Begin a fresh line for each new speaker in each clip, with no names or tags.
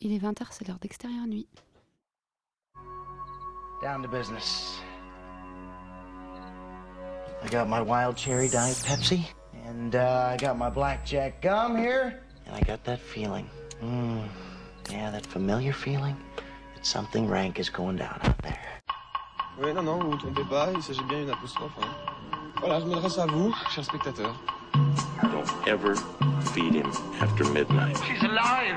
Il est 20h, c'est l'heure d'extérieur nuit.
Down to business. I got my wild cherry diet Pepsi, and uh, I got my blackjack gum here, and I got that feeling. Mm, yeah, that familiar feeling that something rank is going down out there.
Oui, non, non, vous ne vous trompez pas, il s'agit bien d'une apostrophe. hein. Voilà, je m'adresse à vous, chers spectateurs.
Don't ever feed him after midnight.
She's alive!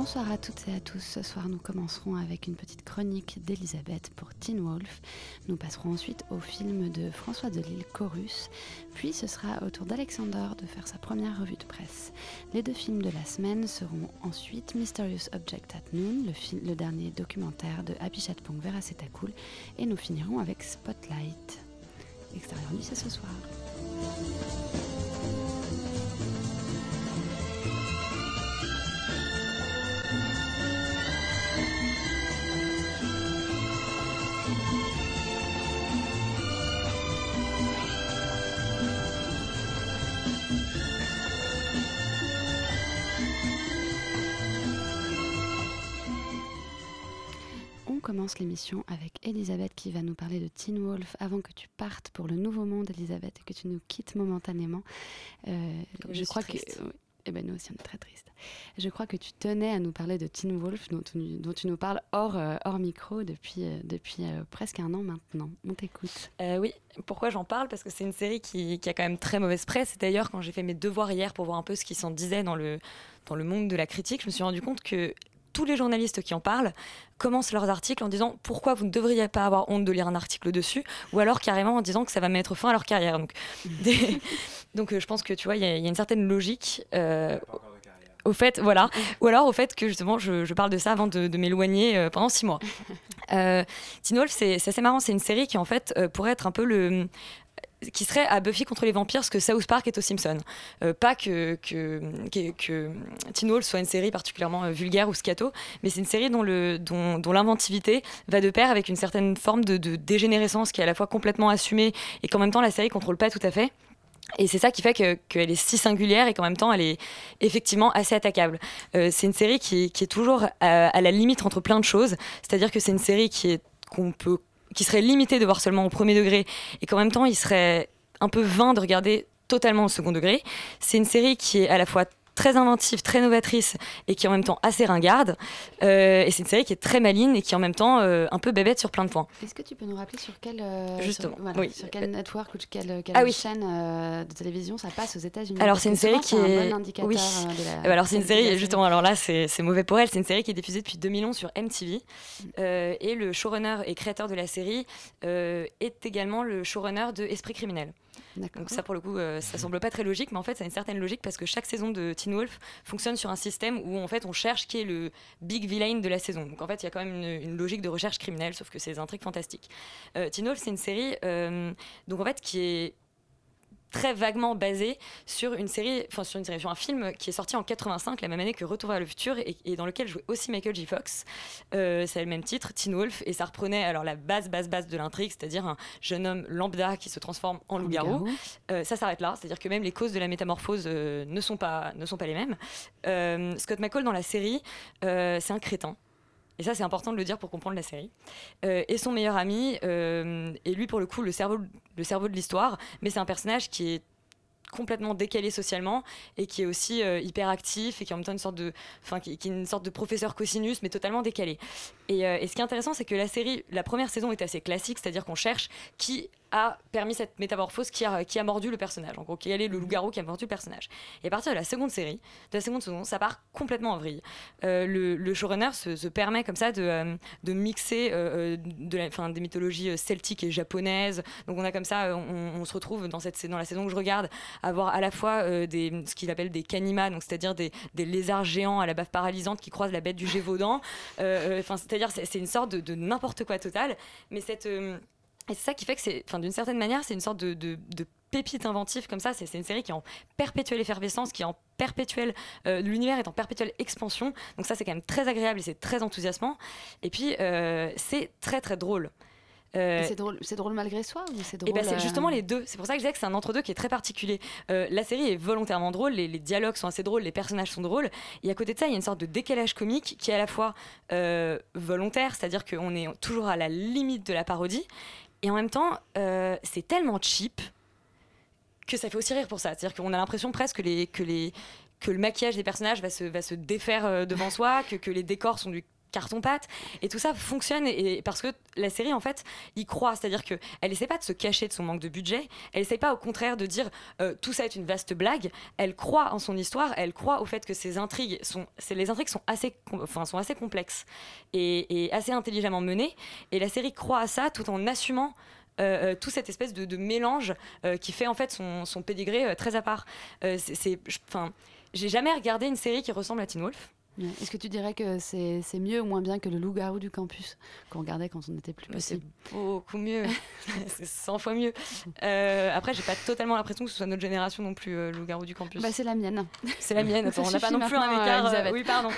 Bonsoir à toutes et à tous. Ce soir, nous commencerons avec une petite chronique d'Elisabeth pour Teen Wolf. Nous passerons ensuite au film de François Delisle, Chorus. Puis ce sera au tour d'Alexander de faire sa première revue de presse. Les deux films de la semaine seront ensuite Mysterious Object at Noon, le, dernier documentaire de Happy Chatpong vers Cool, et nous finirons avec Spotlight. Extérieur nuit, c'est ce soir. Commence l'émission avec Elisabeth qui va nous parler de Teen Wolf. Avant que tu partes pour le Nouveau Monde, Elisabeth, et que tu nous quittes momentanément, euh, je crois que.
triste.
eh ben nous aussi, on est très triste. Je crois que tu tenais à nous parler de Teen Wolf, dont tu, dont tu nous parles hors, euh, hors micro depuis, euh, depuis euh, presque un an maintenant. On t'écoute.
Oui, pourquoi j'en parle? Parce que c'est une série qui, qui a quand même très mauvaise presse. Et d'ailleurs, quand j'ai fait mes devoirs hier pour voir un peu ce qui s'en disait dans le, dans le monde de la critique, je me suis rendu compte que tous les journalistes qui en parlent commencent leurs articles en disant pourquoi vous ne devriez pas avoir honte de lire un article dessus, ou alors carrément en disant que ça va mettre fin à leur carrière. Donc, des- donc euh, je pense que tu vois, il y, a- il y a une certaine logique. euh, au fait, voilà. Ou alors au fait que justement, je, je parle de ça avant de, de m'éloigner euh, pendant six mois. Euh, Teen Wolf, c'est c'est assez marrant. C'est une série qui en fait euh, pourrait être un peu le qui serait à Buffy contre les vampires ce que South Park est aux Simpsons. Euh, pas que, que, que, que Teen soit une série particulièrement euh, vulgaire ou scato, mais c'est une série dont le- dont, dont l'inventivité va de pair avec une certaine forme de, dégénérescence qui est à la fois complètement assumée et qu'en même temps la série contrôle pas tout à fait. Et c'est ça qui fait que- qu'elle est si singulière et qu'en même temps elle est effectivement assez attaquable. Euh, c'est une série qui, qui est toujours à, à la limite entre plein de choses, c'est-à-dire que c'est une série qui est qu'on peut qui serait limitée de voir seulement au premier degré et qu'en même temps il serait un peu vain de regarder totalement au second degré. C'est une série qui est à la fois très inventive, très novatrice et qui est en même temps assez ringarde. Euh, et c'est une série qui est très maligne et qui est en même temps euh, un peu bébête sur plein de points.
Est-ce que tu peux nous rappeler sur quel, euh,
Justement,
sur, voilà,
oui.
sur quel network ou quelle, quelle
Ah oui.
chaîne de télévision ça passe aux États-Unis?
Alors c'est une série qui est...
un bon indicateur
oui.
de la
alors c'est une série, justement, alors là c'est mauvais pour elle, c'est une série qui est diffusée depuis 2011 sur MTV. Euh, et le showrunner et créateur de la série est également le showrunner de Esprit criminel. Donc ça pour le coup, euh, ça semble pas très logique, mais en fait ça a une certaine logique parce que chaque saison de Teen Wolf fonctionne sur un système où en fait on cherche qui est le big villain de la saison. Donc en fait il y a quand même une, une logique de recherche criminelle, sauf que c'est des intrigues fantastiques. Euh, Teen Wolf c'est une série euh, donc en fait qui est très vaguement basée sur une série, enfin sur une série, sur un film qui est sorti en 85, la même année que Retour vers le futur, et, et dans lequel jouait aussi Michael J. Fox. Euh, c'est le même titre, Teen Wolf, et ça reprenait alors la base, base, base de l'intrigue, c'est-à-dire un jeune homme lambda qui se transforme en loup-garou. Euh, ça s'arrête là, c'est-à-dire que même les causes de la métamorphose euh, ne, sont pas, ne sont pas les mêmes. Scott McCall dans la série, c'est un crétin. Et ça, c'est important de le dire pour comprendre la série. Euh, et son meilleur ami, euh, et lui, pour le coup, le cerveau, le cerveau de l'histoire, mais c'est un personnage qui est complètement décalé socialement et qui est aussi euh, hyper actif et qui est en même temps une sorte de, enfin, qui est une sorte de professeur cosinus, mais totalement décalé. Et, euh, et ce qui est intéressant, c'est que la série, la première saison est assez classique, c'est-à-dire qu'on cherche qui a permis cette métamorphose qui a, qui a mordu le personnage. En gros, quel est le loup-garou qui a mordu le personnage. Et à partir de la seconde série, de la seconde saison, ça part complètement en vrille. Euh, le, le showrunner se, se permet comme ça de, euh, de mixer euh, de la, enfin, des mythologies celtiques et japonaises. Donc on a comme ça, on, on se retrouve dans, cette, dans la saison que je regarde, à voir à la fois euh, des, ce qu'il appelle des kanima, donc c'est-à-dire des, des lézards géants à la baffe paralysante qui croisent la bête du Gévaudan. Enfin, c'est-à-dire c'est c'est une sorte de, de n'importe quoi total. Mais cette et c'est ça qui fait que c'est, enfin, d'une certaine manière, c'est une sorte de, de, de pépite inventive comme ça. C'est, une série qui est en perpétuelle effervescence, qui est en perpétuelle, euh, l'univers est en perpétuelle expansion. Donc ça, c'est quand même très agréable et c'est très enthousiasmant. Et puis, euh, c'est très très drôle. Euh,
C'est drôle, drôle malgré soi ou c'est
et
drôle
ben c'est justement les deux. C'est pour ça que je disais que c'est un entre-deux qui est très particulier. Euh, la série est volontairement drôle, les, les dialogues sont assez drôles, les personnages sont drôles. Et à côté de ça, il y a une sorte de décalage comique qui est à la fois euh, volontaire, c'est-à-dire qu'on est toujours à la limite de la parodie, et en même temps, euh, c'est tellement cheap que ça fait aussi rire pour ça. C'est-à-dire qu'on a l'impression presque que le maquillage des personnages va se, défaire euh, devant soi, que les décors sont du carton-pâte et tout ça fonctionne et, parce que la série en fait y croit c'est-à-dire que elle essaie pas de se cacher de son manque de budget elle essaie pas au contraire de dire euh, tout ça est une vaste blague elle croit en son histoire elle croit au fait que ses intrigues sont les intrigues sont assez enfin sont assez complexes et, assez intelligemment menées et la série croit à ça tout en assumant euh, euh, tout cette espèce de, mélange euh, qui fait en fait son, son pédigré très à part. C'est- enfin, j'ai jamais regardé une série qui ressemble à Teen Wolf.
Est-ce que tu dirais que c'est c'est mieux ou moins bien que le loup-garou du campus qu'on regardait quand on était plus
Mais c'est beaucoup mieux, c'est 100 fois mieux. Euh, après, j'ai pas totalement l'impression que ce soit notre génération non plus, euh, Loup-garou du campus.
bah, C'est la mienne.
c'est la mienne, attends, on n'a pas non plus un écart. euh, oui, pardon.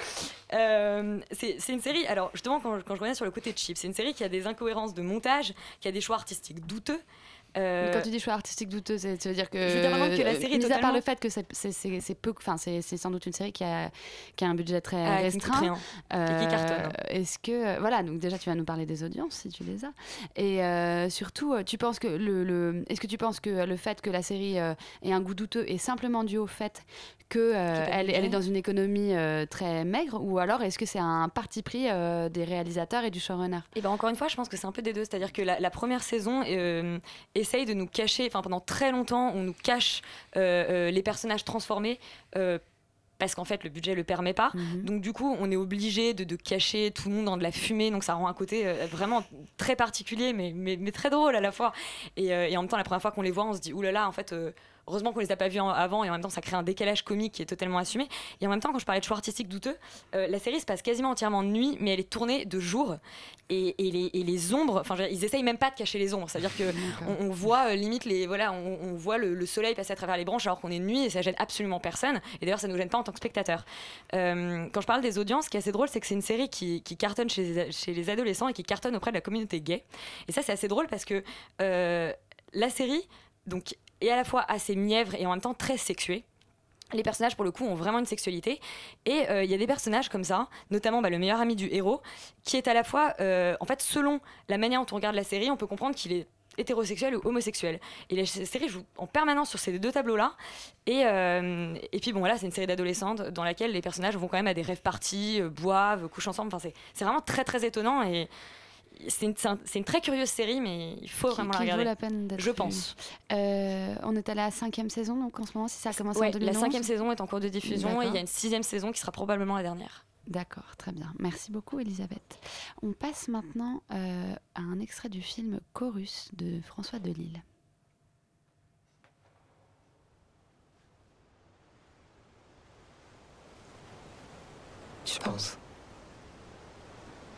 Euh, c'est c'est une série, alors justement, quand, je- quand je reviens sur le côté cheap, c'est une série qui a des incohérences de montage, qui a des choix artistiques douteux. Euh,
Quand tu dis choix artistique douteux, ça veut dire que.
Je veux dire vraiment que la série est
mis à part
totalement-
le fait que c'est- peu, enfin c'est sans doute une série qui a qui a un budget très
ah,
restreint.
rien. Et qui cartonne.
Euh, Est-ce que voilà donc déjà tu vas nous parler des audiences si tu les as et euh, surtout euh, tu penses que le, le- est-ce que tu penses que le fait que la série euh, ait un goût douteux est simplement dû au fait que euh, elle, elle est dans une économie euh, très maigre ou alors est-ce que c'est un parti pris euh, des réalisateurs et du showrunner?
Et ben encore une fois, je pense que c'est un peu des deux. C'est-à-dire que la, la première saison euh, essaye de nous cacher, enfin pendant très longtemps, on nous cache euh, euh, les personnages transformés. euh, parce qu'en fait le budget le permet pas.
Mhm.
Donc du coup on est obligé de, de cacher tout le monde dans de la fumée, donc ça rend un côté euh, vraiment très particulier mais, mais, mais très drôle à la fois. Et, euh, et en même temps la première fois qu'on les voit on se dit oulala en fait euh, heureusement qu'on les a pas vus en- avant et en même temps ça crée un décalage comique qui est totalement assumé. Et en même temps quand je parlais de choix artistique douteux, euh, la série se passe quasiment entièrement de nuit mais elle est tournée de jour. Et, et les, et les ombres, enfin ils essayent même pas de cacher les ombres, c'est-à-dire que on, on voit euh, limite les voilà on, on voit le, le soleil passer à travers les branches alors qu'on est de nuit et ça gêne absolument personne. Et d'ailleurs ça nous gêne pas en tant que spectateur Euh, quand je parle des audiences ce qui est assez drôle c'est que c'est une série qui, qui cartonne chez les, chez les adolescents et qui cartonne auprès de la communauté gay. Et ça c'est assez drôle parce que la série donc est à la fois assez mièvre et en même temps très sexuée les personnages, pour le coup, ont vraiment une sexualité. Et euh, il y a des personnages comme ça, notamment bah, le meilleur ami du héros, qui est à la fois, euh, en fait, selon la manière dont on regarde la série, on peut comprendre qu'il est hétérosexuel ou homosexuel. Et la série joue en permanence sur ces deux tableaux-là. Et, euh, et puis bon, voilà, c'est une série d'adolescentes dans laquelle les personnages vont quand même à des rêves parties, boivent, couchent ensemble. Enfin, c'est vraiment très très étonnant et c'est une, un- très curieuse série, mais il faut
Qui-
vraiment
qui
la
vaut
regarder.
la peine d'être
Je pense.
Euh, on est à la cinquième saison donc en ce moment si ça a commencé en
Ouais,
2011
la cinquième saison est en cours de diffusion et il y a une sixième saison qui sera probablement la dernière.
D'accord, très bien. Merci beaucoup, Elisabeth. On passe maintenant euh, à un extrait du film Chorus de François Delisle.
Tu penses?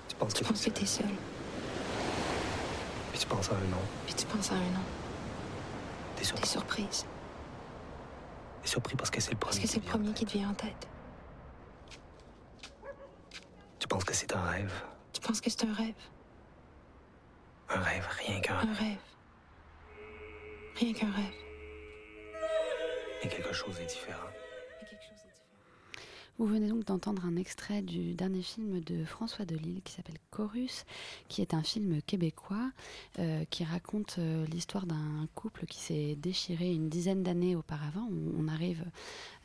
Tu penses que
Tu penses que t'es seul,
Puis tu penses à un nom.
puis tu penses à un nom.
T'es
T'es
surpris.
surprise,
T'es surpris parce que c'est le premier.
parce que c'est le premier qui te vient en tête.
Tu penses que c'est un rêve?
Tu penses que c'est un rêve,
Un rêve, rien qu'un
un rêve. Rien qu'un rêve.
Mais quelque chose est différent.
Mais quelque chose est différent.
Vous venez donc d'entendre un extrait du dernier film de François Delisle qui s'appelle Chorus, qui est un film québécois euh, qui raconte euh, l'histoire d'un couple qui s'est déchiré une dizaine d'années auparavant. On, arrive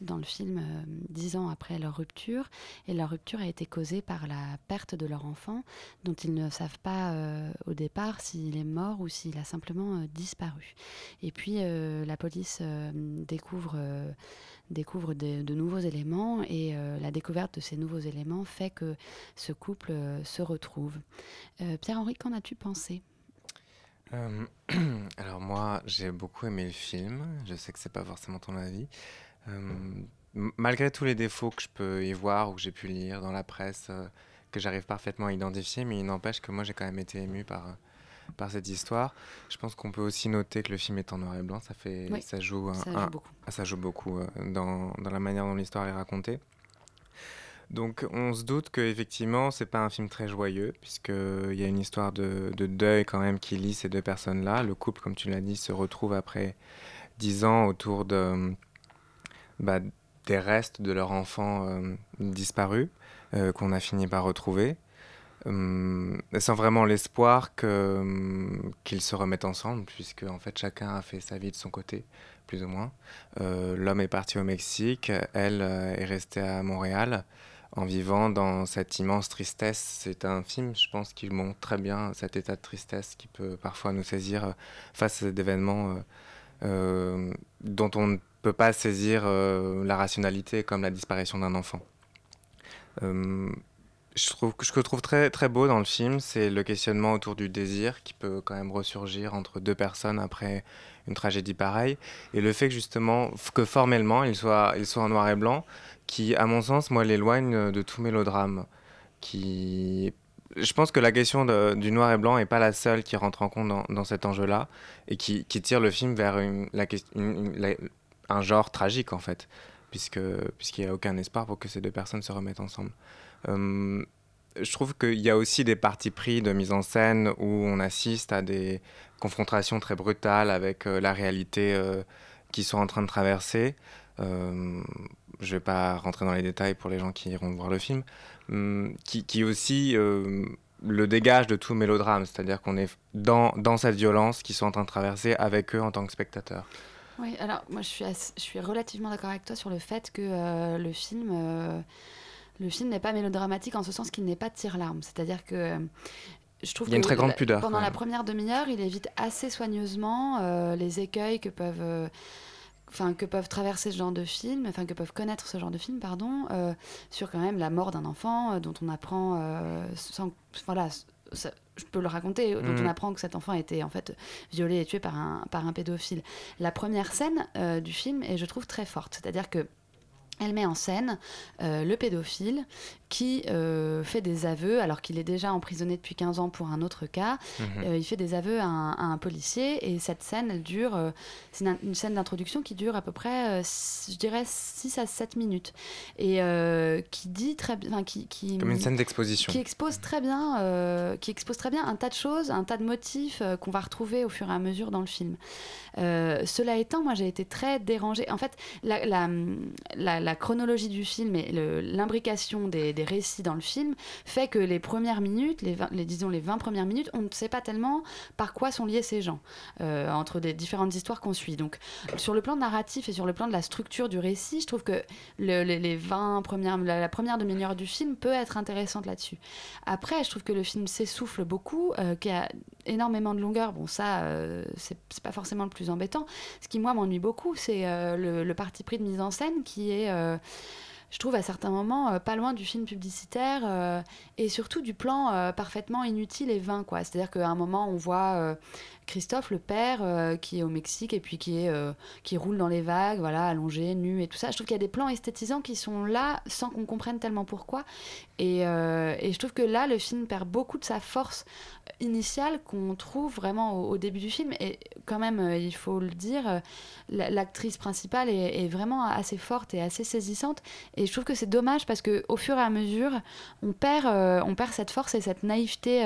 dans le film euh, dix ans après leur rupture et leur rupture a été causée par la perte de leur enfant dont ils ne savent pas au départ s'il est mort ou s'il a simplement disparu. Et puis la police découvre découvre de, nouveaux éléments et euh, la découverte de ces nouveaux éléments fait que ce couple euh, se retrouve. Euh, Pierre-Henri, qu'en as-tu pensé?
Alors moi, j'ai beaucoup aimé le film. Je sais que c'est pas forcément ton avis. Malgré tous les défauts que je peux y voir ou que j'ai pu lire dans la presse, que j'arrive parfaitement à identifier, mais il n'empêche que moi j'ai quand même été ému par, par cette histoire. Je pense qu'on peut aussi noter que le film est en noir et blanc. Ça fait,
Oui,
ça joue, un-
ça joue
un-
beaucoup.
ça joue beaucoup euh, dans, dans la manière dont l'histoire est racontée. Donc on se doute que effectivement c'est pas un film très joyeux puisqu'il y a une histoire de, de deuil quand même qui lie ces deux personnes-là. Le couple, comme tu l'as dit, se retrouve après dix ans autour de bah, des restes de leur enfant euh, disparu euh, qu'on a fini par retrouver. Hum, sans vraiment l'espoir que, hum, qu'ils se remettent ensemble, puisque en fait chacun a fait sa vie de son côté, plus ou moins. Euh, l'homme est parti au Mexique, elle euh, est restée à Montréal en vivant dans cette immense tristesse. C'est un film, je pense, qui montre très bien cet état de tristesse qui peut parfois nous saisir euh, face à des événements euh, euh, dont on ne peut pas saisir euh, la rationalité, comme la disparition d'un enfant. Je trouve, ce que je trouve très, très beau dans le film, c'est le questionnement autour du désir qui peut quand même ressurgir entre deux personnes après une tragédie pareille. Et le fait que justement, que formellement, il soit, il soit en noir et blanc, qui, à mon sens, moi, l'éloigne de tout mélodrame. Qui... Je pense que la question du noir et blanc n'est pas la seule qui rentre en compte dans, cet enjeu-là et qui, qui tire le film vers une, un genre tragique, en fait, puisqu'il n'y a aucun espoir pour que ces deux personnes se remettent ensemble. Euh, je trouve qu'il y a aussi des partis pris de mise en scène où on assiste à des confrontations très brutales avec euh, la réalité euh, qu'ils sont en train de traverser. Je ne vais pas rentrer dans les détails pour les gens qui iront voir le film, hum, qui, aussi le dégage de tout mélodrame, c'est-à-dire qu'on est dans, cette violence qu'ils sont en train de traverser avec eux en tant que spectateurs.
Oui, alors moi je suis, je suis relativement d'accord avec toi sur le fait que le film, le film n'est pas mélodramatique en ce sens qu'il n'est pas tire-larme. C'est-à-dire que euh, je trouve
Il y a une
que
très grande
la-
pudeur,
Pendant la première demi-heure, il évite assez soigneusement euh, les écueils que peuvent. euh, que peuvent traverser ce genre de film, enfin que peuvent connaître ce genre de film, pardon, euh, sur quand même la mort d'un enfant dont on apprend sans, voilà, ça- je peux le raconter, dont
Mhm.
on apprend que cet enfant a été en fait violé et tué par un, par un pédophile. La première scène euh, du film est, je trouve, très forte. C'est-à-dire que elle met en scène euh, le pédophile qui euh, fait des aveux, alors qu'il est déjà emprisonné depuis 15 ans pour un autre cas.
Mhm.
Euh, il fait des aveux à un, à un policier et cette scène, elle dure, c'est une, une scène d'introduction qui dure à peu près, je dirais, 6 à 7 minutes. Et qui dit très bien. Qui, qui,
Comme une scène d'exposition.
Qui expose très bien, qui expose très bien un tas de choses, un tas de motifs qu'on va retrouver au fur et à mesure dans le film. Cela étant, moi j'ai été très dérangée. En fait, la, la, la- la chronologie du film et l'imbrication des, récits dans le film fait que les premières minutes, les, 20 les- disons les 20 premières minutes, on ne sait pas tellement par quoi sont liés ces gens, euh, entre des différentes histoires qu'on suit. Donc, sur le plan narratif et sur le plan de la structure du récit, je trouve que le- les, les 20 premières, la, la première demi-heure du film peut être intéressante là-dessus. Après, je trouve que le film s'essouffle beaucoup, euh, qu'il y a énormément de longueur. Bon, ça, euh, c'est pas forcément le plus embêtant. Ce qui, moi, m'ennuie beaucoup, c'est euh, le, le parti pris de mise en scène qui est. euh, je trouve à certains moments euh, pas loin du film publicitaire euh, et surtout du plan parfaitement inutile et vain quoi. C'est-à-dire qu'à un moment on voit Christophe le père euh, qui est au Mexique et puis qui est euh, qui roule dans les vagues, voilà, allongé, nu et tout ça. Je trouve qu'il y a des plans esthétisants qui sont là sans qu'on comprenne tellement pourquoi. Et, euh, je trouve que là le film perd beaucoup de sa force initiale qu'on trouve vraiment au, début du film. Et quand même, il faut le dire, la- l'actrice principale est, vraiment assez forte et assez saisissante. Et je trouve que c'est dommage parce que au fur et à mesure, on perd, on perd cette force et cette naïveté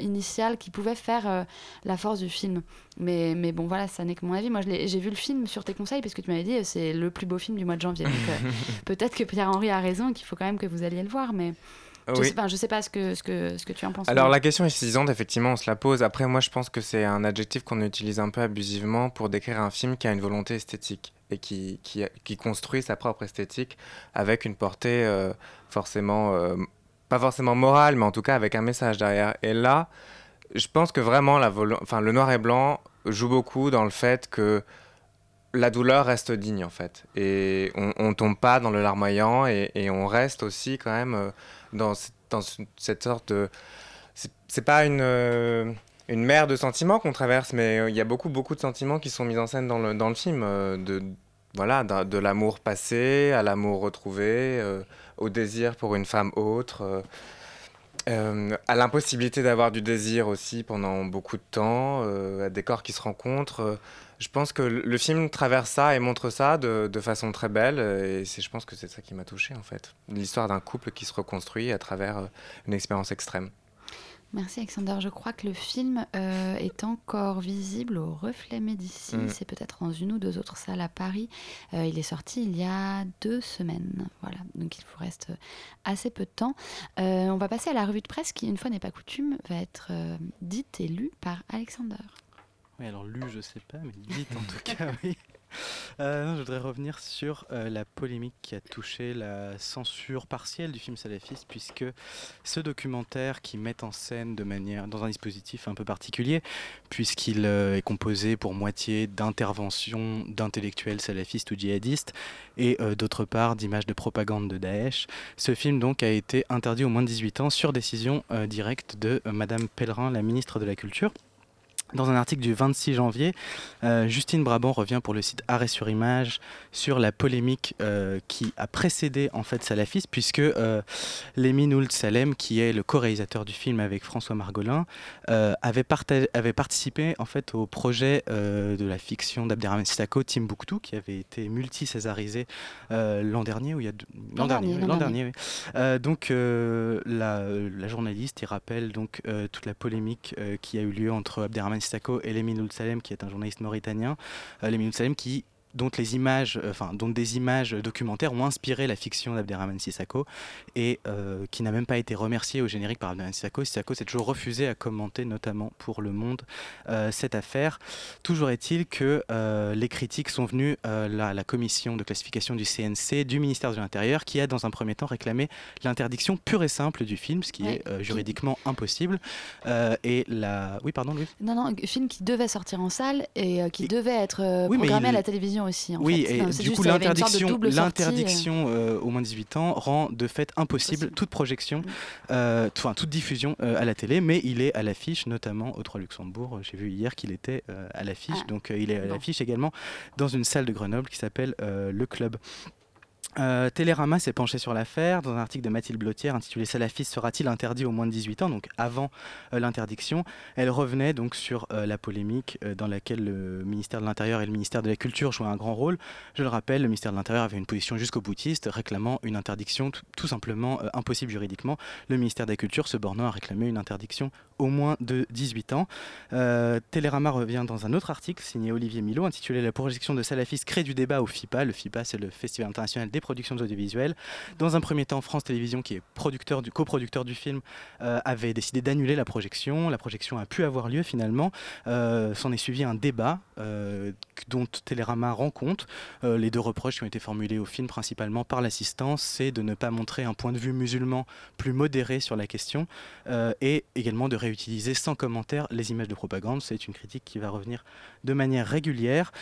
initiale qui pouvait faire la force du film. Mais, mais bon, voilà, ça n'est que mon avis. Moi, j'ai vu le film sur tes conseils parce que tu m'avais dit euh, c'est le plus beau film du mois de janvier. Euh, peut-être que Pierre-Henri a raison et qu'il faut quand même que vous alliez le voir. Mais je,
Oui.
sais, je sais pas ce que, ce, que, ce que tu en penses.
Alors la question est saisissante, effectivement, on se la pose. Après, moi, je pense que c'est un adjectif qu'on utilise un peu abusivement pour décrire un film qui a une volonté esthétique et qui, qui, qui construit sa propre esthétique avec une portée euh, forcément, euh, pas forcément morale, mais en tout cas avec un message derrière. Et là, je pense que vraiment le noir et blanc joue beaucoup dans le fait que la douleur reste digne en fait. Et on, on tombe pas dans le larmoyant et, on reste aussi quand même euh, dans, ce- dans ce- cette sorte de... C'est pas une, euh, une mer de sentiments qu'on traverse, mais euh, il y a beaucoup, beaucoup de sentiments qui sont mis en scène dans le, dans le film. de, voilà, de, l'amour passé à l'amour retrouvé, au désir pour une femme autre. Euh, à l'impossibilité d'avoir du désir aussi pendant beaucoup de temps, euh, à des corps qui se rencontrent. euh, je pense que le film traverse ça et montre ça de, de façon très belle. Et c'est, je pense que c'est ça qui m'a touché en fait. L'histoire d'un couple qui se reconstruit à travers une expérience extrême.
Merci Alexander. Je crois que le film euh, est encore visible au Reflet Médicis.
Mm.
C'est peut-être dans une ou deux autres salles à Paris. Euh, il est sorti il y a deux semaines. Voilà, donc il vous reste assez peu de temps. Euh, on va passer à la revue de presse qui, une fois n'est pas coutume, va être euh, dite et lue par Alexander.
Oui, alors lu, je sais pas, mais dites en tout cas, oui. Euh, je voudrais revenir sur euh, la polémique qui a touché la censure partielle du film salafiste, puisque ce documentaire qui met en scène de manière dans un dispositif un peu particulier, puisqu'il euh, est composé pour moitié d'interventions d'intellectuels salafistes ou djihadistes, et d'autre part d'images de propagande de Daesh. Ce film donc a été interdit aux moins de 18 ans sur décision directe de Madame Pellerin, la ministre de la Culture. Dans un article du 26 janvier, euh, Justine Brabant revient pour le site Arrêt sur Image sur la polémique euh, qui a précédé en fait Salafiste, puisque euh, Lémin Ould Salem, qui est le co-réalisateur du film avec François Margolin, euh, avait, participé en fait au projet de la fiction d'Abderrahmane Sissako, Timbuktu, qui avait été multi-césarisé l'an dernier ou il y a
L'an dernier,
oui,
dernier.
dernier, oui. Donc la, la journaliste il rappelle donc toute la polémique qui a eu lieu entre Abderrahmane Sissako et Ould Salem qui est un journaliste mauritanien. Euh, Ould Salem qui dont les images, euh, enfin dont des images documentaires ont inspiré la fiction d'Abderrahmane Sissako et euh, qui n'a même pas été remercié au générique par Abderrahmane Sissako. Sissako s'est toujours refusé à commenter, notamment pour Le Monde, euh, cette affaire. Toujours est-il que euh, les critiques sont venues à la, la commission de classification du CNC du ministère de l'Intérieur qui a dans un premier temps réclamé l'interdiction pure et simple du film, ce qui
Ouais,
est juridiquement impossible. Et la... Oui, pardon, Louis?
Non, non, film qui devait sortir en salle et qui devait être
Oui,
programmé à la télévision aussi. En
oui,
fait.
et du coup, l'interdiction,
euh.
l'interdiction euh, au moins de 18 ans rend de fait impossible toute projection, euh, enfin toute diffusion euh, à la télé, mais il est à l'affiche, notamment au 3 Luxembourg. J'ai vu hier qu'il était euh, à l'affiche,
Ah,
donc euh, il est à
bon.
l'affiche également dans une salle de Grenoble qui s'appelle euh, Le Club. Euh, Télérama s'est penché sur l'affaire dans un article de Mathilde Blottière intitulé Salafiste sera-t-il interdit aux moins de 18 ans? Donc avant euh, l'interdiction, elle revenait donc sur euh, la polémique dans laquelle le ministère de l'Intérieur et le ministère de la Culture jouaient un grand rôle. Je le rappelle, le ministère de l'Intérieur avait une position jusqu'au boutiste, réclamant une interdiction tout, simplement impossible juridiquement. Le ministère de la Culture se bornant à réclamer une interdiction au moins de 18 ans. Télérama revient dans un autre article signé Olivier Milo intitulé La projection de salafistes crée du débat au FIPA. Le FIPA, c'est le Festival international des productions audiovisuelles. Dans un premier temps, France Télévisions, qui est producteur du, coproducteur du film, euh, avait décidé d'annuler la projection. La projection a pu avoir lieu finalement. Euh, S'en est suivi un débat euh, dont Télérama rend compte. Les deux reproches qui ont été formulés au film principalement par l'assistance, c'est de ne pas montrer un point de vue musulman plus modéré sur la question et également de réutiliser sans commentaire les images de propagande. C'est une critique qui va revenir de manière régulière.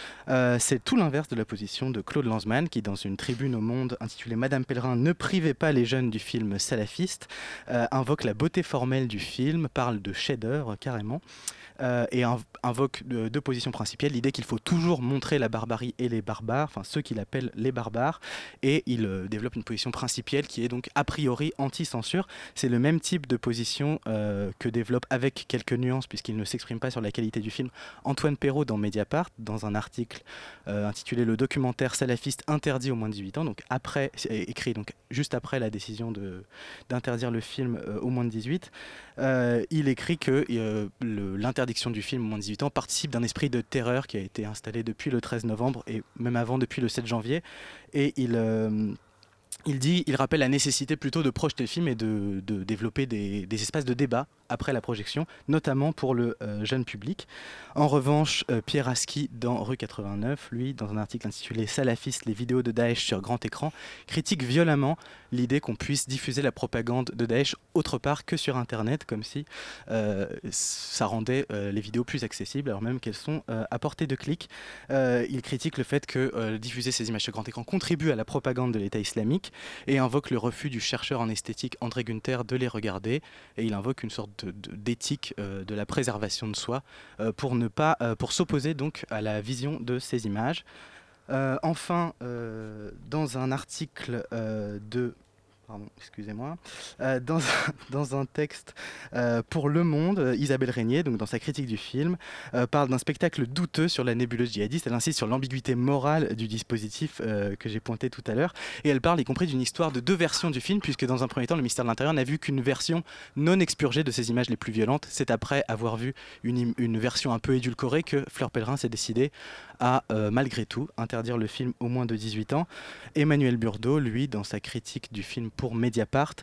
C'est tout l'inverse de la position de Claude Lanzmann qui, dans une tribune au Monde intitulée Madame Pellerin, ne privez pas les jeunes du film salafiste, euh, invoque la beauté formelle du film, parle de chef-d'œuvre carrément. euh, et inv- invoque de- deux positions principales l'idée qu'il faut toujours montrer la barbarie et les barbares, enfin ceux qu'il appelle les barbares, et il euh, développe une position principielle qui est donc a priori anti-censure. C'est le même type de position que développe avec quelques nuances, puisqu'il ne s'exprime pas sur la qualité du film, Antoine Perrault dans Mediapart, dans un article intitulé Le documentaire salafiste interdit aux moins de 18 ans, donc après, juste après la décision d'interdire le film euh, au moins de 18. Euh, il écrit que euh, l'interdiction du film au moins de 18 ans participe d'un esprit de terreur qui a été installé depuis le 13 novembre et même avant depuis le 7 janvier. Et il dit, il rappelle la nécessité plutôt de projeter le film et de, développer des espaces de débat après la projection, notamment pour le euh, jeune public. En revanche, euh, Pierre Aski, dans Rue 89, lui, dans un article intitulé Salafistes, les vidéos de Daesh sur grand écran, critique violemment l'idée qu'on puisse diffuser la propagande de Daesh autre part que sur Internet, comme si euh, ça rendait les vidéos plus accessibles, alors même qu'elles sont à portée de clic. Il critique le fait que diffuser ces images sur grand écran contribue à la propagande de l'État islamique et invoque le refus du chercheur en esthétique André Gunther de les regarder. Et il invoque une sorte d'éthique euh, de la préservation de soi euh, pour ne pas, euh, pour s'opposer donc à la vision de ces images. Enfin, dans un article de Pardon, excusez-moi. Euh, dans, un, texte euh, pour Le Monde, Isabelle Régnier, donc dans sa critique du film, euh, parle d'un spectacle douteux sur la nébuleuse djihadiste. Elle insiste sur l'ambiguïté morale du dispositif que j'ai pointé tout à l'heure. Et elle parle y compris d'une histoire de deux versions du film, puisque dans un premier temps, le ministère de l'Intérieur n'a vu qu'une version non expurgée de ces images les plus violentes. C'est après avoir vu une, une version un peu édulcorée que Fleur Pellerin s'est décidé à, euh, malgré tout, interdire le film au moins de 18 ans. Emmanuel Burdeau, lui, dans sa critique du film pour Mediapart,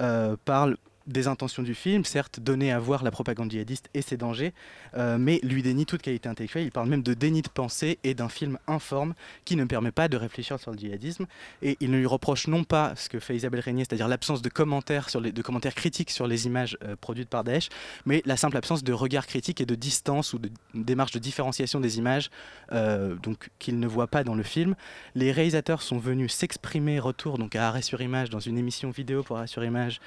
euh, parle des intentions du film, certes donner à voir la propagande djihadiste et ses dangers, euh, mais lui dénie toute qualité intellectuelle. Il parle même de déni de pensée et d'un film informe qui ne permet pas de réfléchir sur le djihadisme. Et il ne lui reproche non pas ce que fait Isabelle Régnier, c'est-à-dire l'absence de commentaires, sur de commentaires critiques sur les images euh, produites par Daesh, mais la simple absence de regard critique et de distance ou de démarche de différenciation des images euh, donc qu'il ne voit pas dans le film. Les réalisateurs sont venus s'exprimer retour donc à Arrêt sur Image dans une émission vidéo pour Arrêt sur Image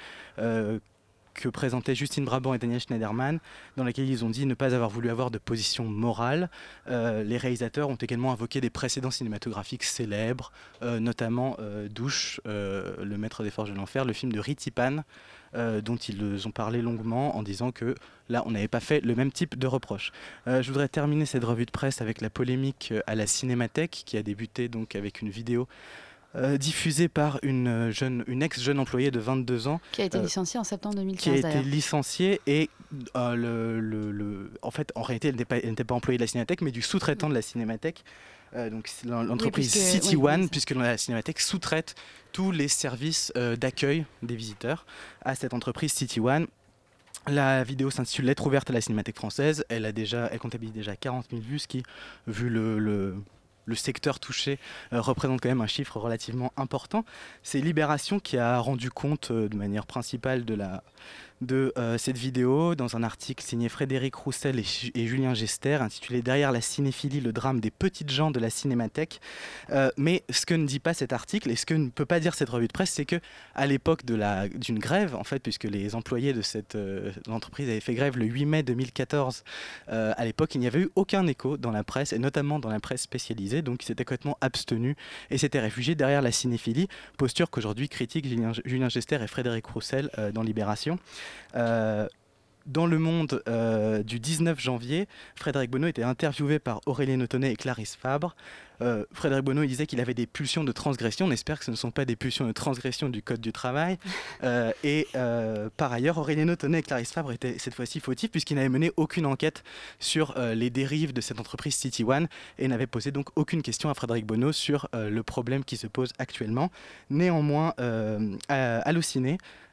que présentaient Justine Brabant et Daniel Schneiderman, dans laquelle ils ont dit ne pas avoir voulu avoir de position morale. Euh, les réalisateurs ont également invoqué des précédents cinématographiques célèbres, euh, notamment euh, Douche, Le Maître des Forges de l'Enfer, le film de Ritipan, dont ils ont parlé longuement en disant que là, on n'avait pas fait le même type de reproche. Je voudrais terminer cette revue de presse avec la polémique à la Cinémathèque, qui a débuté donc avec une vidéo euh, diffusée par une, euh, jeune, une ex-jeune employée de 22 ans.
Qui a été
euh,
licencié en septembre
qui a
2015
été licenciée et euh, le, le- le- en fait en réalité elle n'était pas, elle n'était pas employée de la Cinémathèque mais du sous-traitant de la Cinémathèque euh, donc l'entreprise
puisque-
City
oui,
One
oui,
puisque la Cinémathèque sous-traite tous les services euh, d'accueil des visiteurs à cette entreprise City One la vidéo s'intitule Lettre ouverte à la Cinémathèque française. Elle, a déjà, elle comptabilise déjà 40 000 vues, ce qui, vu le, le- le secteur touché, euh, représente quand même un chiffre relativement important. C'est Libération qui a rendu compte euh, de manière principale de, la, de euh, cette vidéo dans un article signé Frédéric Roussel et, Ju- et Julien Gester intitulé Derrière la cinéphilie, le drame des petites gens de la cinémathèque. Euh, mais ce que ne dit pas cet article et ce que ne peut pas dire cette revue de presse, c'est que à l'époque d'une grève, en fait, puisque les employés de cette euh, entreprise avaient fait grève le 8 mai 2014, euh, à l'époque, il n'y avait eu aucun écho dans la presse, et notamment dans la presse spécialisée, donc ils s'étaient complètement abstenus et s'étaient réfugiés derrière la cinéphilie, posture qu'aujourd'hui critiquent Julien, Gester et Frédéric Roussel dans Libération. Euh, dans le monde euh, du 19 janvier, Frédéric Bonneau était interviewé par Aurélien Autonnet et Clarisse Fabre. Euh, Frédéric Bonneau il disait qu'il avait des pulsions de transgression. On espère que ce ne sont pas des pulsions de transgression du Code du travail. Euh, et par ailleurs, Aurélien Autonnet et Clarisse Fabre étaient cette fois-ci fautifs puisqu'ils n'avaient mené aucune enquête sur les dérives de cette entreprise City One et n'avaient posé donc aucune question à Frédéric Bonneau sur le problème qui se pose actuellement. Néanmoins, euh,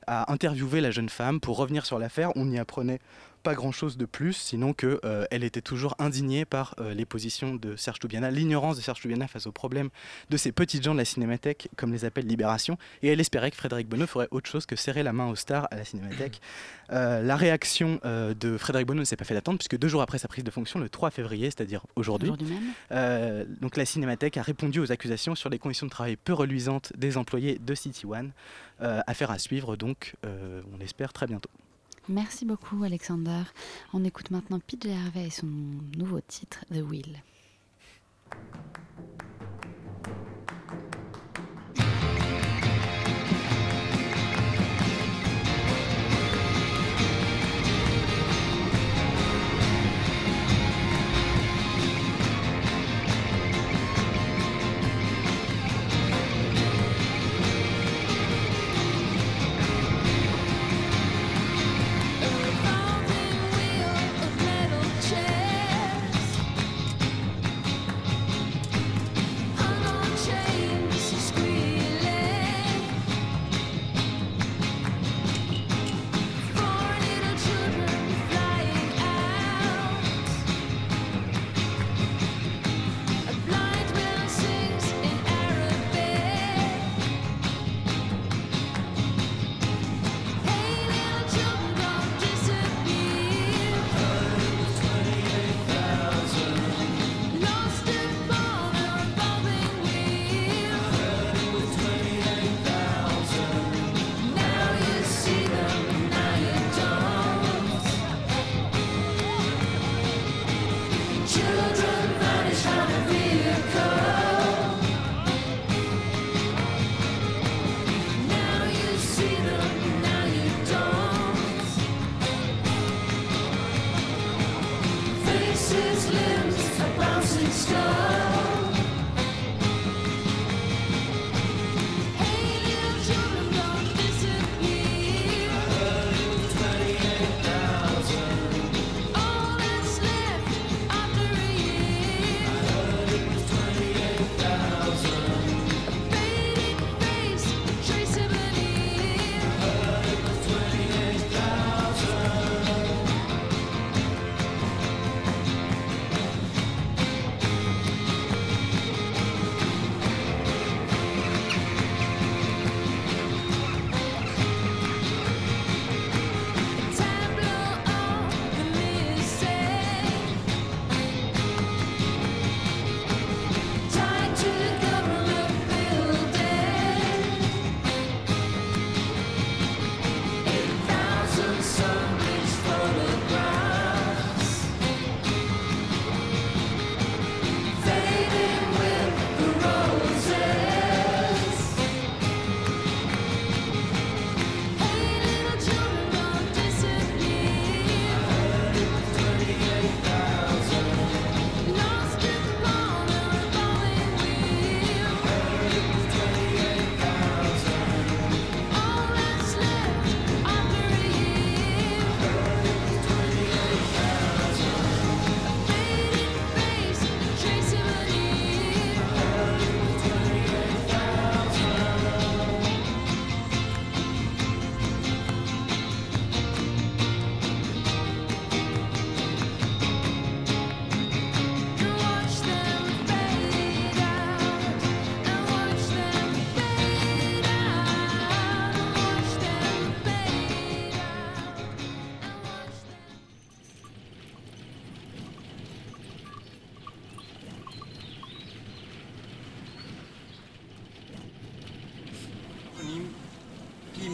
à- interviewé la jeune femme pour revenir sur l'affaire. On n'y apprenait pas grand-chose de plus, sinon que euh, elle était toujours indignée par euh, les positions de Serge Toubiana, l'ignorance de Serge Toubiana face aux problèmes de ces petites gens de la cinémathèque, comme les appelle Libération, et elle espérait que Frédéric Bonneau ferait autre chose que serrer la main aux stars à la cinémathèque. Euh, la réaction euh, de Frédéric Bonneau ne s'est pas fait attendre, puisque deux jours après sa prise de fonction, le 3 février, c'est-à-dire aujourd'hui, donc la Cinémathèque a répondu aux accusations sur les conditions de travail peu reluisantes des employés de City One. Affaire à suivre donc, on espère très bientôt.
Merci beaucoup Alexander. On écoute maintenant PJ Harvey et son nouveau titre The Wheel.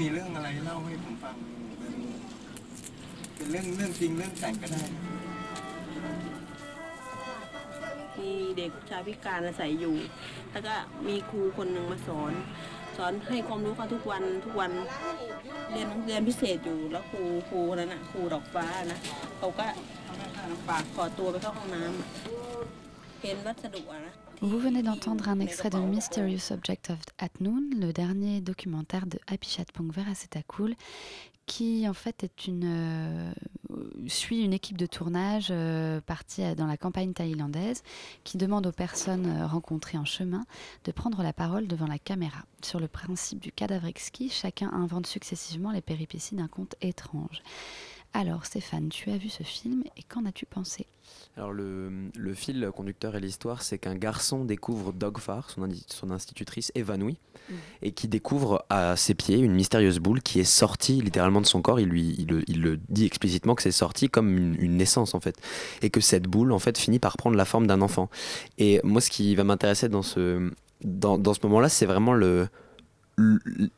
มีเรื่องอะไรเล่าให้ผมฟังเป็นเป็นเรื่องเรื่องจริงเรื่องแต่งก็ได้นะ
มีเด็กชายพิการอาศัยอยู่ แล้วก็มีครูคนหนึ่งมาสอน สอนให้ความรู้เขาทุกวันทุกวัน เรียนเรียนพิเศษอยู่ แล้วครูครูคนนั้นน่ะครูดอกฟ้านะเขาก็ฝากขอตัวไปเข้าห้องน้ำเป็นวัสดุอะนะ
Vous venez d'entendre un extrait de Mysterious Object of at Noon, le dernier documentaire de Happy Chat Vera Cool, qui en fait euh, suit une équipe de tournage euh, partie à- dans la campagne thaïlandaise qui demande aux personnes euh, rencontrées en chemin de prendre la parole devant la caméra. Sur le principe du cadavre exquis, chacun invente successivement les péripéties d'un conte étrange. Alors Stéphane, tu as vu ce film et qu'en as-tu pensé?
Alors le, le fil conducteur et l'histoire, c'est qu'un garçon découvre Dogfar, son, son institutrice évanouie,
Mhm.
et qui découvre à ses pieds une mystérieuse boule qui est sortie littéralement de son corps. Il, lui, il, le- il le dit explicitement que c'est sorti comme une, une naissance en fait, et que cette boule en fait finit par prendre la forme d'un enfant. Et moi, ce qui va m'intéresser dans ce, dans, dans ce moment-là, c'est vraiment le, le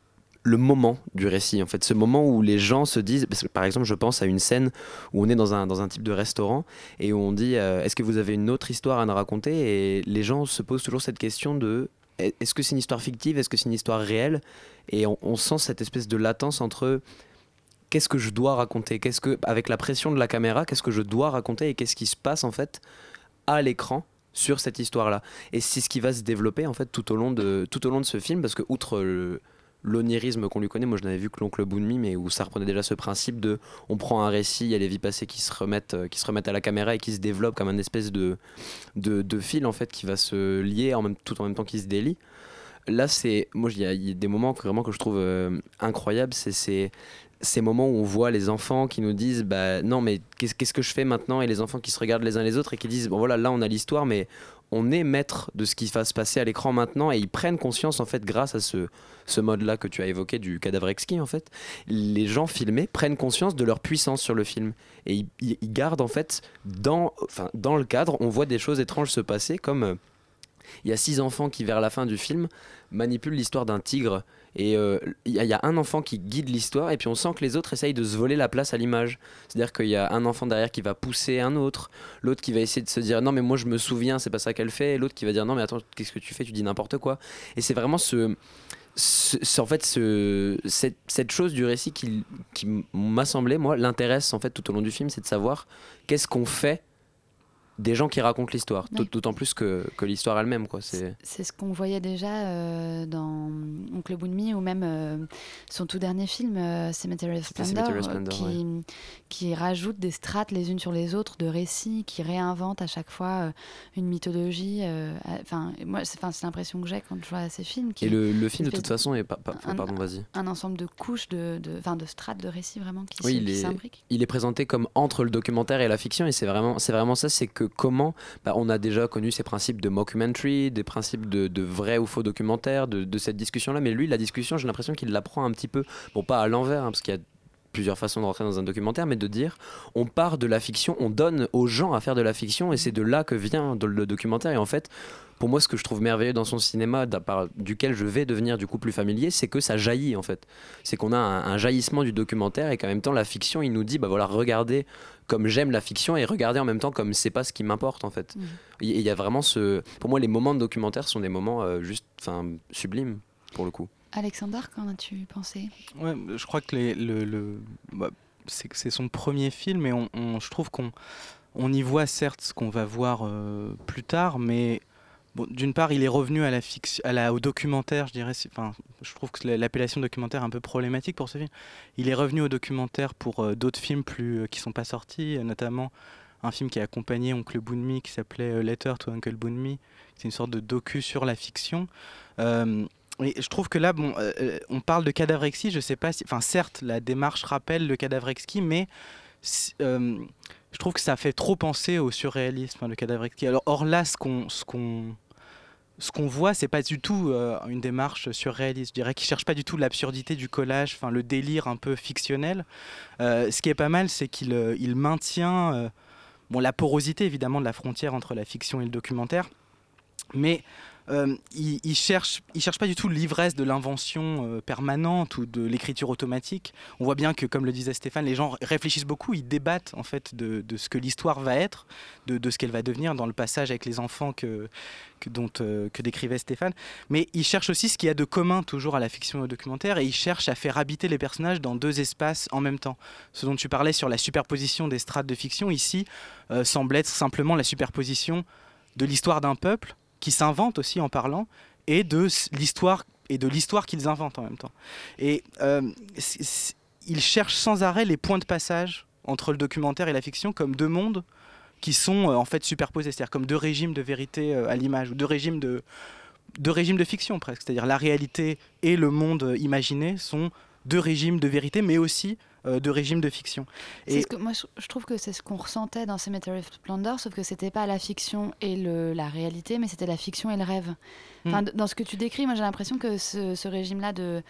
le moment du récit en fait. Ce moment où les gens se disent parce que, par exemple je pense à une scène où on est dans un, dans un type de restaurant et où on dit euh, est-ce que vous avez une autre histoire à nous raconter? Et les gens se posent toujours cette question de est- est-ce que c'est une histoire fictive? Est-ce que c'est une histoire réelle? Et on, on sent cette espèce de latence entre qu'est-ce que je dois raconter? Qu'est-ce que avec la pression de la caméra qu'est-ce que je dois raconter et qu'est-ce qui se passe en fait à l'écran sur cette histoire-là? Et c'est ce qui va se développer en fait tout au long de, tout au long de ce film, parce que outre le- l'onirisme qu'on lui connaît, moi je n'avais vu que l'oncle Boonmi, mais où ça reprenait déjà ce principe de on prend un récit, il y a les vies passées qui se remettent, euh, qui se remettent à la caméra et qui se développent comme un espèce de, de, fil en fait qui va se lier en même, tout en même temps qu'il se délie. Là, c'est moi, il y, a- des moments que, vraiment que je trouve euh, incroyables. C'est ces, moments où on voit les enfants qui nous disent bah non mais qu'est-ce que je fais maintenant? Et les enfants qui se regardent les uns les autres et qui disent bon voilà là on a l'histoire mais on est maître de ce qui va se passer à l'écran maintenant et ils prennent conscience en fait grâce à ce, ce mode là que tu as évoqué du cadavre exquis en fait les gens filmés prennent conscience de leur puissance sur le film et ils gardent en fait dans, enfin, dans le cadre on voit des choses étranges se passer comme euh, il y a six enfants qui, vers la fin du film, manipulent l'histoire d'un tigre. Et euh, il il y a un enfant qui guide l'histoire, et puis on sent que les autres essayent de se voler la place à l'image. C'est-à-dire qu'il y a un enfant derrière qui va pousser un autre, l'autre qui va essayer de se dire non, mais moi je me souviens, c'est pas ça qu'elle fait, et l'autre qui va dire non, mais attends, qu'est-ce que tu fais Tu dis n'importe quoi. Et c'est vraiment ce. en fait, ce, cette, cette chose du récit qui, qui m'a semblé, moi, l'intéresse en fait tout au long du film, c'est de savoir qu'est-ce qu'on fait des gens qui racontent l'histoire.
Ouais.
D'aut- D'autant plus que, que l'histoire elle-même. quoi. C'est
C'est ce qu'on voyait déjà euh, dans Oncle Boonmi ou même euh, son tout dernier film, euh, Cemetery Splendor, euh,
Splendor,
qui, qui rajoute des strates les unes sur les autres de récits, qui réinvente à chaque fois une mythologie. Enfin, moi, c'est l'impression que j'ai quand je vois ces films. Qui,
Et le, le film, de toute façon, est
un-
pardon, vas-y.
un ensemble de couches, de, de, de strates de récits vraiment qui
Oui,
se-
il
qui
est,
s'imbriquent.
il est présenté comme entre le documentaire et la fiction, et c'est vraiment, c'est vraiment ça, c'est que comment, bah, on a déjà connu ces principes de mockumentary, des principes de, vrai ou faux documentaire, de, de cette discussion-là, mais lui, la discussion, j'ai l'impression qu'il la prend un petit peu, bon, pas à l'envers, hein, parce qu'il y a plusieurs façons de rentrer dans un documentaire, mais de dire, on part de la fiction, on donne aux gens à faire de la fiction, et c'est de là que vient le documentaire, et en fait, pour moi, ce que je trouve merveilleux dans son cinéma, duquel je vais devenir du coup plus familier, c'est que ça jaillit en fait. C'est qu'on a un, un jaillissement du documentaire et qu'en même temps, la fiction, il nous dit, bah voilà, regardez comme j'aime la fiction et regardez en même temps comme c'est pas ce qui m'importe en fait. Et Il y a vraiment ce. Pour moi, les moments de documentaire sont des moments euh, juste, enfin, sublimes pour le coup.
Alexander, qu'en as-tu pensé?
Ouais, je crois que bah, c'est son premier film et je trouve qu'on on y voit certes ce qu'on va voir euh, plus tard, mais d'une part, il est revenu à la fiction, au documentaire, je dirais. je trouve que la- l'appellation documentaire est un peu problématique pour ce film. Il est revenu au documentaire pour euh, d'autres films plus euh, qui sont pas sortis, euh, notamment un film qui a accompagné Oncle Boonmi qui s'appelait Letter to Uncle Boonmi. C'est une sorte de docu sur la fiction. Je trouve que là, bon, euh, euh, on parle de cadavre exquis, je sais pas si. Enfin, certes, la démarche rappelle le cadavre exquis, mais euh, je trouve que ça fait trop penser au surréalisme, hein, le cadavre. Alors, or là, ce qu'on. Ce qu'on ce qu'on voit, c'est pas du tout une démarche surréaliste. Je dirais qu'il cherche pas du tout l'absurdité du collage, enfin le délire un peu fictionnel. Ce qui est pas mal, c'est qu'il il maintient bon, la porosité évidemment de la frontière entre la fiction et le documentaire, mais euh, il, il cherche, il pas du tout l'ivresse de l'invention euh, permanente ou de l'écriture automatique. On voit bien que, comme le disait Stéphane, les gens réfléchissent beaucoup, ils débattent en fait de, ce que l'histoire va être, de, ce qu'elle va devenir dans le passage avec les enfants que, que, euh, que décrivait Stéphane. Mais il cherche aussi ce qu'il y a de commun toujours à la fiction et au documentaire, et il cherche à faire habiter les personnages dans deux espaces en même temps. Ce dont tu parlais sur la superposition des strates de fiction, ici, euh, semble être simplement la superposition de l'histoire d'un peuple qui s'invente aussi en parlant et de l'histoire et de l'histoire qu'ils inventent en même temps. Et euh, ils cherchent sans arrêt les points de passage entre le documentaire et la fiction comme deux mondes qui sont euh, en fait superposés, c'est-à-dire comme deux régimes de vérité euh, à l'image ou deux régimes de deux régimes de fiction presque, c'est-à-dire la réalité et le monde imaginé sont deux régimes de vérité, mais aussi euh, deux régimes de fiction.
Ce que, moi, je, je trouve que c'est ce qu'on ressentait dans Cemetery of Splendor, sauf que c'était pas la fiction et le, la réalité, mais c'était la fiction et le rêve. Enfin,
Mm.
Dans ce que tu décris, moi j'ai l'impression que ce, ce régime-là de,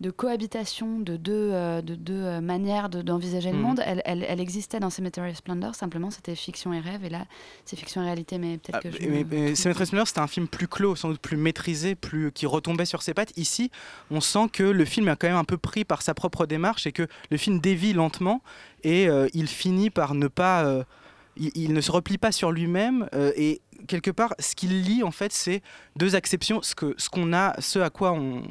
de cohabitation de deux, euh, de deux euh, manières de- d'envisager le
Mm.
monde, elle, elle, elle existait dans Cemetery of Splendor, simplement c'était fiction et rêve, et là c'est fiction et réalité, mais peut-être que je.
Ah, Mais,
me-
mais Cemetery Splendor, c'était un film plus clos, sans doute plus maîtrisé, plus qui retombait sur ses pattes. Ici, on sent que le film est quand même un peu pris par sa propre démarche et que le film dévie lentement et euh, il finit par ne pas, euh, il, il ne se replie pas sur lui-même euh, et quelque part, ce qu'il lit en fait, c'est deux acceptions. Ce que ce qu'on a, ce à quoi on,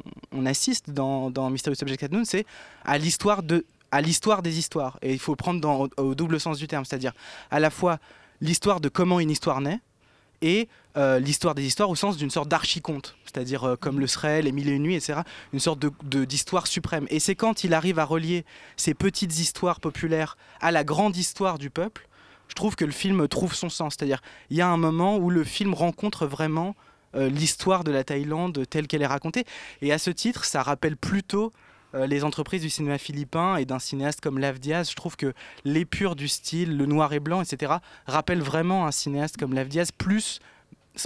assiste dans, dans Mysterious Subject Unknown, c'est à l'histoire de à l'histoire des histoires. Et il faut prendre au, double sens du terme, c'est-à-dire à la fois l'histoire de comment une histoire naît et euh, l'histoire des histoires au sens d'une sorte d'archiconte, c'est-à-dire euh, comme le serait Les Mille et Une Nuits, etc., une sorte d'histoire suprême. Et c'est quand il arrive à relier ces petites histoires populaires à la grande histoire du peuple, je trouve que le film trouve son sens. C'est-à-dire, il y a un moment où le film rencontre vraiment euh, l'histoire de la Thaïlande telle qu'elle est racontée. Et à ce titre, ça rappelle plutôt euh, les entreprises du cinéma philippin et d'un cinéaste comme Lav Diaz. Je trouve que l'épure du style, le noir et blanc, etc., rappelle vraiment un cinéaste comme Lav Diaz, plus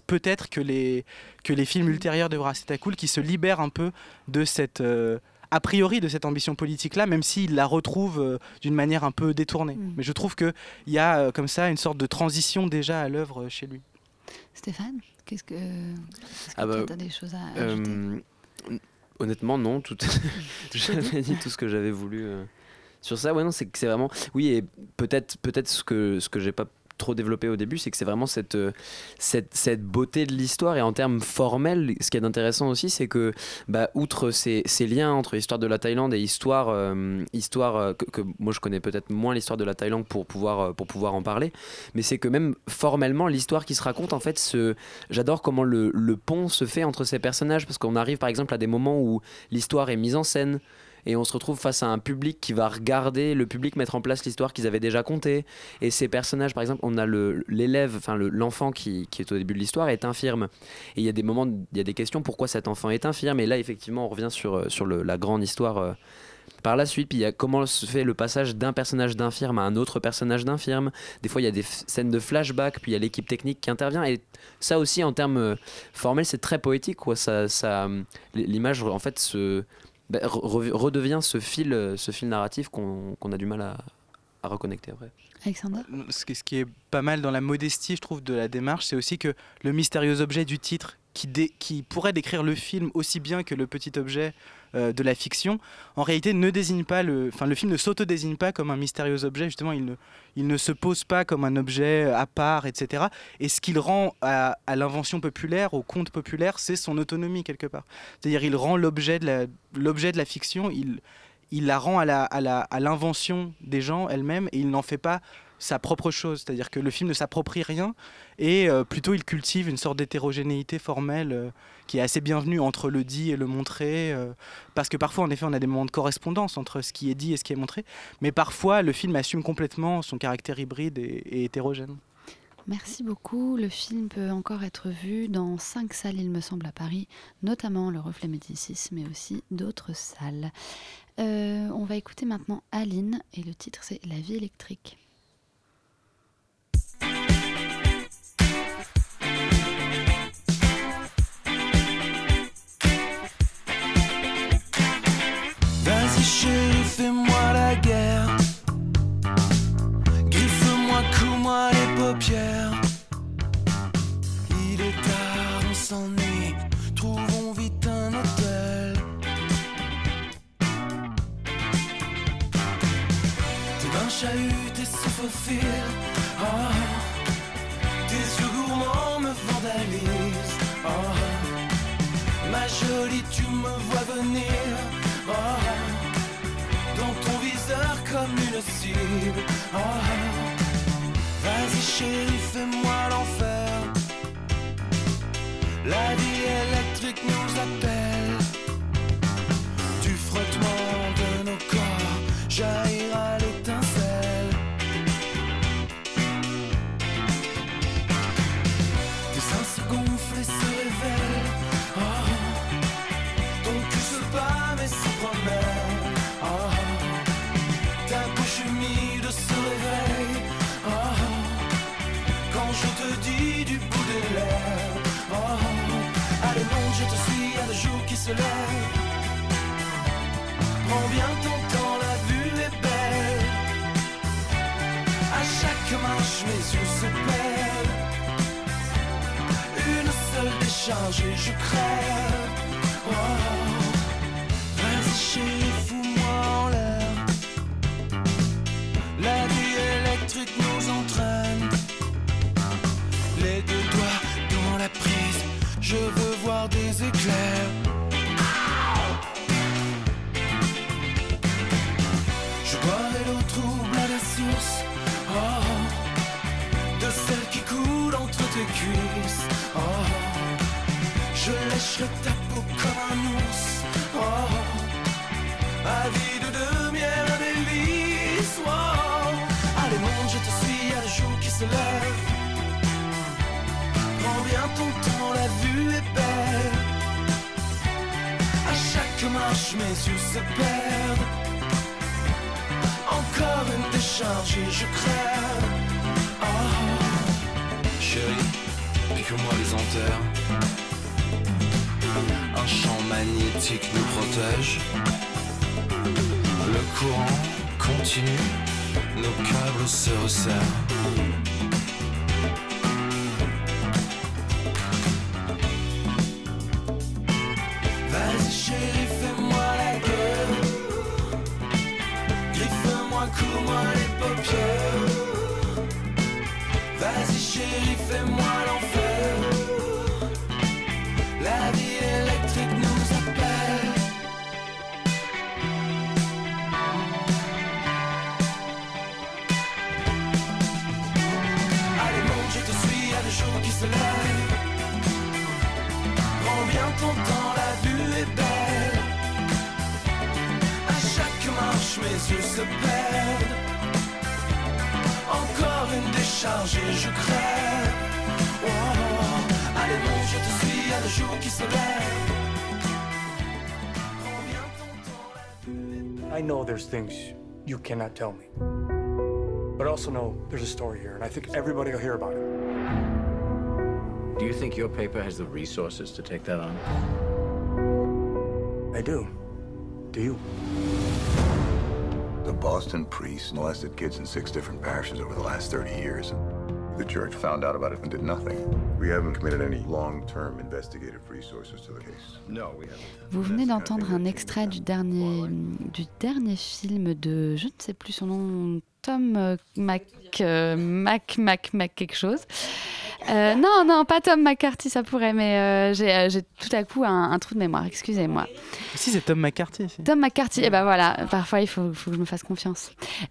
peut-être que les, que les films ultérieurs de Raceta Cool qui se libèrent un peu de cette. euh, a priori de cette ambition politique-là, même s'il la retrouve euh, d'une manière un peu détournée. Mais je trouve qu'il y a euh, comme ça une sorte de transition déjà à l'œuvre euh, chez lui.
Stéphane, qu'est-ce que. Que
Ah bah,
tu as des choses à
euh,
ajouter?
honnêtement, non. Tout... J'avais dit tout ce que j'avais voulu euh, sur ça. Ouais, non, c'est que c'est vraiment. Oui, et peut-être, peut-être ce que ce que j'ai pas trop développé au début, c'est que c'est vraiment cette, euh, cette, cette beauté de l'histoire. Et en termes formels, ce qui est intéressant aussi, c'est que, bah, outre ces, liens entre l'histoire de la Thaïlande et histoire, euh, histoire euh, que, moi je connais peut-être moins l'histoire de la Thaïlande pour pouvoir, pour pouvoir en parler, mais c'est que même formellement, l'histoire qui se raconte, en fait, j'adore comment le pont se fait entre ces personnages, parce qu'on arrive par exemple à des moments où l'histoire est mise en scène et on se retrouve face à un public qui va regarder le public mettre en place l'histoire qu'ils avaient déjà contée et ces personnages par exemple on a l'élève enfin le- l'enfant qui, qui est au début de l'histoire est infirme et il y a des moments il y a des questions pourquoi cet enfant est infirme? Et là effectivement on revient sur, euh, sur la grande histoire euh, par la suite, puis il y a comment se fait le passage d'un personnage d'infirme à un autre personnage d'infirme. Des fois, il y a des scènes de flashback, puis il y a l'équipe technique qui intervient. Et ça aussi, en termes euh, formels, c'est très poétique. Ça, ça, euh, l'image, en fait, se, bah, re- re- redevient ce fil, euh, ce fil narratif qu'on qu'on a du mal à, à reconnecter après.
Alexandre
ce qui, ce qui est pas mal dans la modestie, je trouve, de la démarche, c'est aussi que le mystérieux objet du titre, qui, dé- qui pourrait décrire le film aussi bien que le petit objet euh, de la fiction, en réalité ne désigne pas le, enfin le film ne s'auto-désigne pas comme un mystérieux objet. Justement, il ne, il ne se pose pas comme un objet à part, etc. Et ce qu'il rend à, à l'invention populaire, au conte populaire, c'est son autonomie quelque part. C'est-à-dire, il rend l'objet de la, l'objet de la fiction, il, il la rend à la- à la- à l'invention des gens elle-même et il n'en fait pas sa propre chose. C'est-à-dire que le film ne s'approprie rien et euh, plutôt il cultive une sorte d'hétérogénéité formelle euh, qui est assez bienvenue entre le dit et le montré. euh, parce que parfois, en effet, on a des moments de correspondance entre ce qui est dit et ce qui est montré. Mais parfois, le film assume complètement son caractère hybride et, hétérogène.
Merci beaucoup. Le film peut encore être vu dans cinq salles, il me semble, à Paris, notamment le Reflet Médicis, mais aussi d'autres salles. On va écouter maintenant Aline et le titre c'est La vie électrique.
Trouvons vite un hôtel. Tes mains chahutent et se. Oh. Tes yeux gourmands me vandalisent. Oh. Ma jolie, tu me vois venir. Oh. Dans ton viseur comme une cible. Vas-y chérie, La vie électrique nous appelle. Du frottement de nos corps jaillira mes yeux se. Une seule décharge et je crève. Oh. Vas-y fous-moi en l'air. La vie électrique nous entraîne. Les deux doigts dans la prise, je veux voir des éclairs. Yeux se perdent. Encore une décharge et je crève. Oh. Chérie, pique-moi les anthères. Un champ magnétique nous protège. Le courant continue, nos câbles se resserrent. Vas-y chérie, fais-moi l'enfer. La vie électrique nous appelle. Allez monte, je te suis à le jour qui se. Prends bien ton temps, la vue est belle. À chaque marche, mes yeux se perdent. Une décharge et je crève. Oh, allez, mon, je te suis à le jour qui se lève.
I know there's things you cannot tell me. But I also know there's a story here, and I think everybody will hear about it.
Do you think your paper has the resources to take that on?
I do. Do you?
Boston priests molested kids in six different parishes over the last 30 years. The church found out about it and did nothing. We haven't committed any long-term investigative resources to the case. No, we haven't.
Vous venez d'entendre un extrait du dernier, du dernier film de, je ne sais plus son nom, Tom euh, Mac, euh, Mac, Mac, Mac quelque chose. Euh, non, non, pas Tom McCarthy, ça pourrait, mais euh, j'ai euh, j'ai tout à coup un, un trou de mémoire, excusez-moi.
Si, c'est Tom McCarthy. si.
Tom McCarthy, et ben voilà, parfois il faut, faut que je me fasse confiance.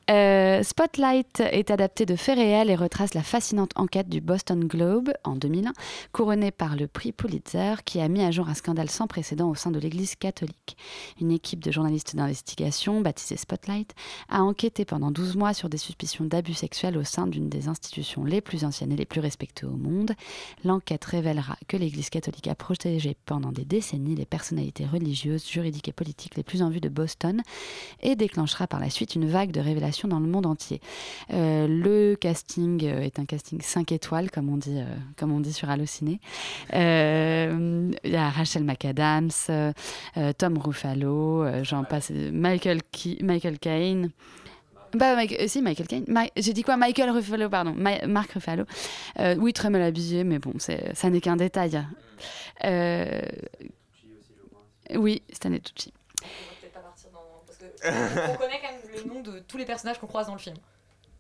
Euh, Spotlight est adapté de faits réels et retrace la fascinante enquête du Boston Globe en 2001, couronnée par le prix Pulitzer, qui a mis à jour un scandale sans précédent au sein de l'Église catholique. Une équipe de journalistes d'investigation, baptisée Spotlight, a enquêté pendant 12 mois sur des suspicions d'abus sexuels au sein d'une des institutions les plus anciennes et les plus respectées au monde. L'enquête révélera que l'Église catholique a protégé pendant des décennies les personnalités religieuses, juridiques et politiques les plus en vue de Boston et déclenchera par la suite une vague de révélations dans le monde entier. Euh, le casting euh, est un casting 5 étoiles, comme on dit, euh, comme on dit sur Allociné. Euh, Il y a Rachel McAdams, Tom Ruffalo, j'en passe, Michael, Ki- Michael Caine. Bah, Mike- euh, si, Michael Caine. Ma- J'ai dit quoi? Michael Ruffalo, pardon. Ma- Marc Ruffalo. Euh, oui, très mal habillé, mais bon, ça n'est qu'un détail. Euh, oui, Stanley Tucci.
On connaît quand même le nom de tous les personnages qu'on croise dans le film.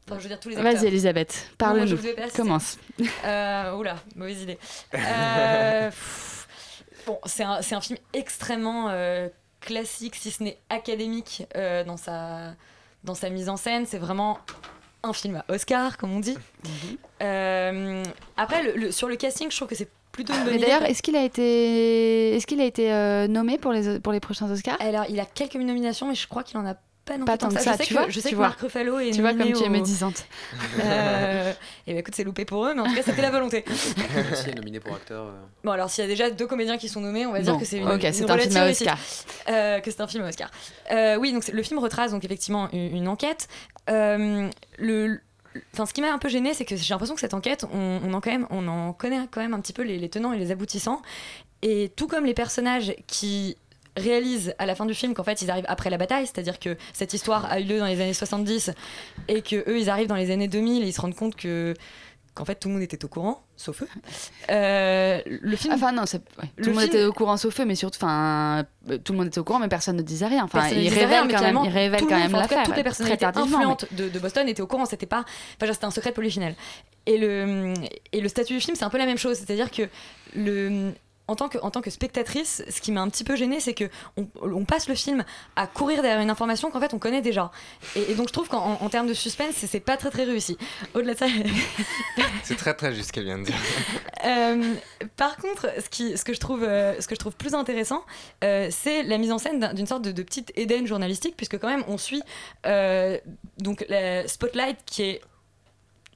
Enfin, je veux dire tous les.
Vas-y, Elisabeth, parle-nous.
pas.
Commence.
Euh, oula, mauvaise idée. Euh, pff, bon, c'est un, un film extrêmement euh, classique, si ce n'est académique, dans, sa, dans sa mise en scène. C'est vraiment un film à Oscar, comme on dit. Euh, après, le- le- sur le casting, je trouve que c'est plutôt une bonne
Mais d'ailleurs, est-ce qu'il a été, est-ce qu'il a été euh, nommé pour les, pour les prochains Oscars?
Alors, il a quelques nominations, mais je crois qu'il en a pas non
Pas tant que ça,
Je sais
tu
que,
vois,
je sais
tu
que
vois.
Marc Ruffalo est
Tu vois comme tu es médisante.
Euh, et ben écoute, c'est loupé pour eux, mais en tout cas, c'était la volonté.
Aussi est nominé pour acteur. euh?
Bon, alors s'il y a déjà deux comédiens qui sont nommés, on va dire que c'est une,
ok,
une
c'est un film à. Oscar.
Euh, que c'est un film à Oscar. Euh, oui, donc le film retrace donc effectivement une, une enquête. Euh, le, Enfin, ce qui m'a un peu gêné, c'est que j'ai l'impression que cette enquête, on, on en, quand même, on en connaît quand même un petit peu les, les tenants et les aboutissants. Et tout comme les personnages qui réalisent à la fin du film qu'en fait ils arrivent après la bataille, c'est-à-dire que cette histoire a eu lieu dans les années 70 et que eux ils arrivent dans les années 2000 et ils se rendent compte que qu'en fait tout le monde était au courant, sauf eux. Euh, le film.
Enfin non, ouais. Tout le monde
film-
était au courant sauf eux, mais surtout, enfin, euh, tout le monde était au courant, mais personne ne disait rien. Enfin,
Personne ne
il
disait
révèle
rien, mais
quand même,
finalement,
il révèle
tout le
quand même l'affaire.
Toutes les
très tardivement,
influentes de, de Boston étaient au courant. C'était pas, enfin, c'était un secret polichinelle. Et le et le statut du film, c'est un peu la même chose. C'est-à-dire que le en tant, que, en tant que spectatrice, ce qui m'a un petit peu gênée, c'est que on, on passe le film à courir derrière une information qu'en fait on connaît déjà. Et, et donc je trouve qu'en en termes de suspense, c'est- pas très très réussi. Au-delà de ça,
C'est très très juste ce qu'elle vient de dire.
euh, par contre, ce, qui, ce, que je trouve, euh, ce que je trouve plus intéressant, euh, c'est la mise en scène d'un- d'une sorte de, de petite Éden journalistique, puisque quand même on suit donc la Spotlight qui est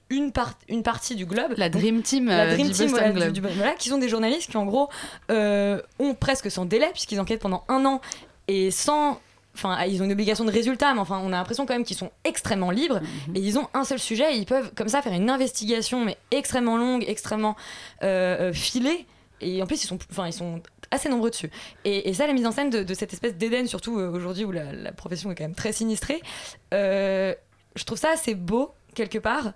une, part- une partie du globe.
La Dream Team,
la
euh,
Dream
du
Team,
Boston
voilà,
Globe.
du- voilà, qui sont des journalistes qui en gros euh, ont presque sans délai, puisqu'ils enquêtent pendant un an et sans. Enfin, ils ont une obligation de résultat, mais enfin, on a l'impression quand même qu'ils sont extrêmement libres
Mhm.
et ils ont un seul sujet et ils peuvent comme ça faire une investigation, mais extrêmement longue, extrêmement euh, filée. Et en plus, ils sont, enfin, ils sont assez nombreux dessus. Et, et ça, la mise en scène de, de cette espèce d'Éden, surtout aujourd'hui où la, la profession est quand même très sinistrée, euh, je trouve ça assez beau, quelque part.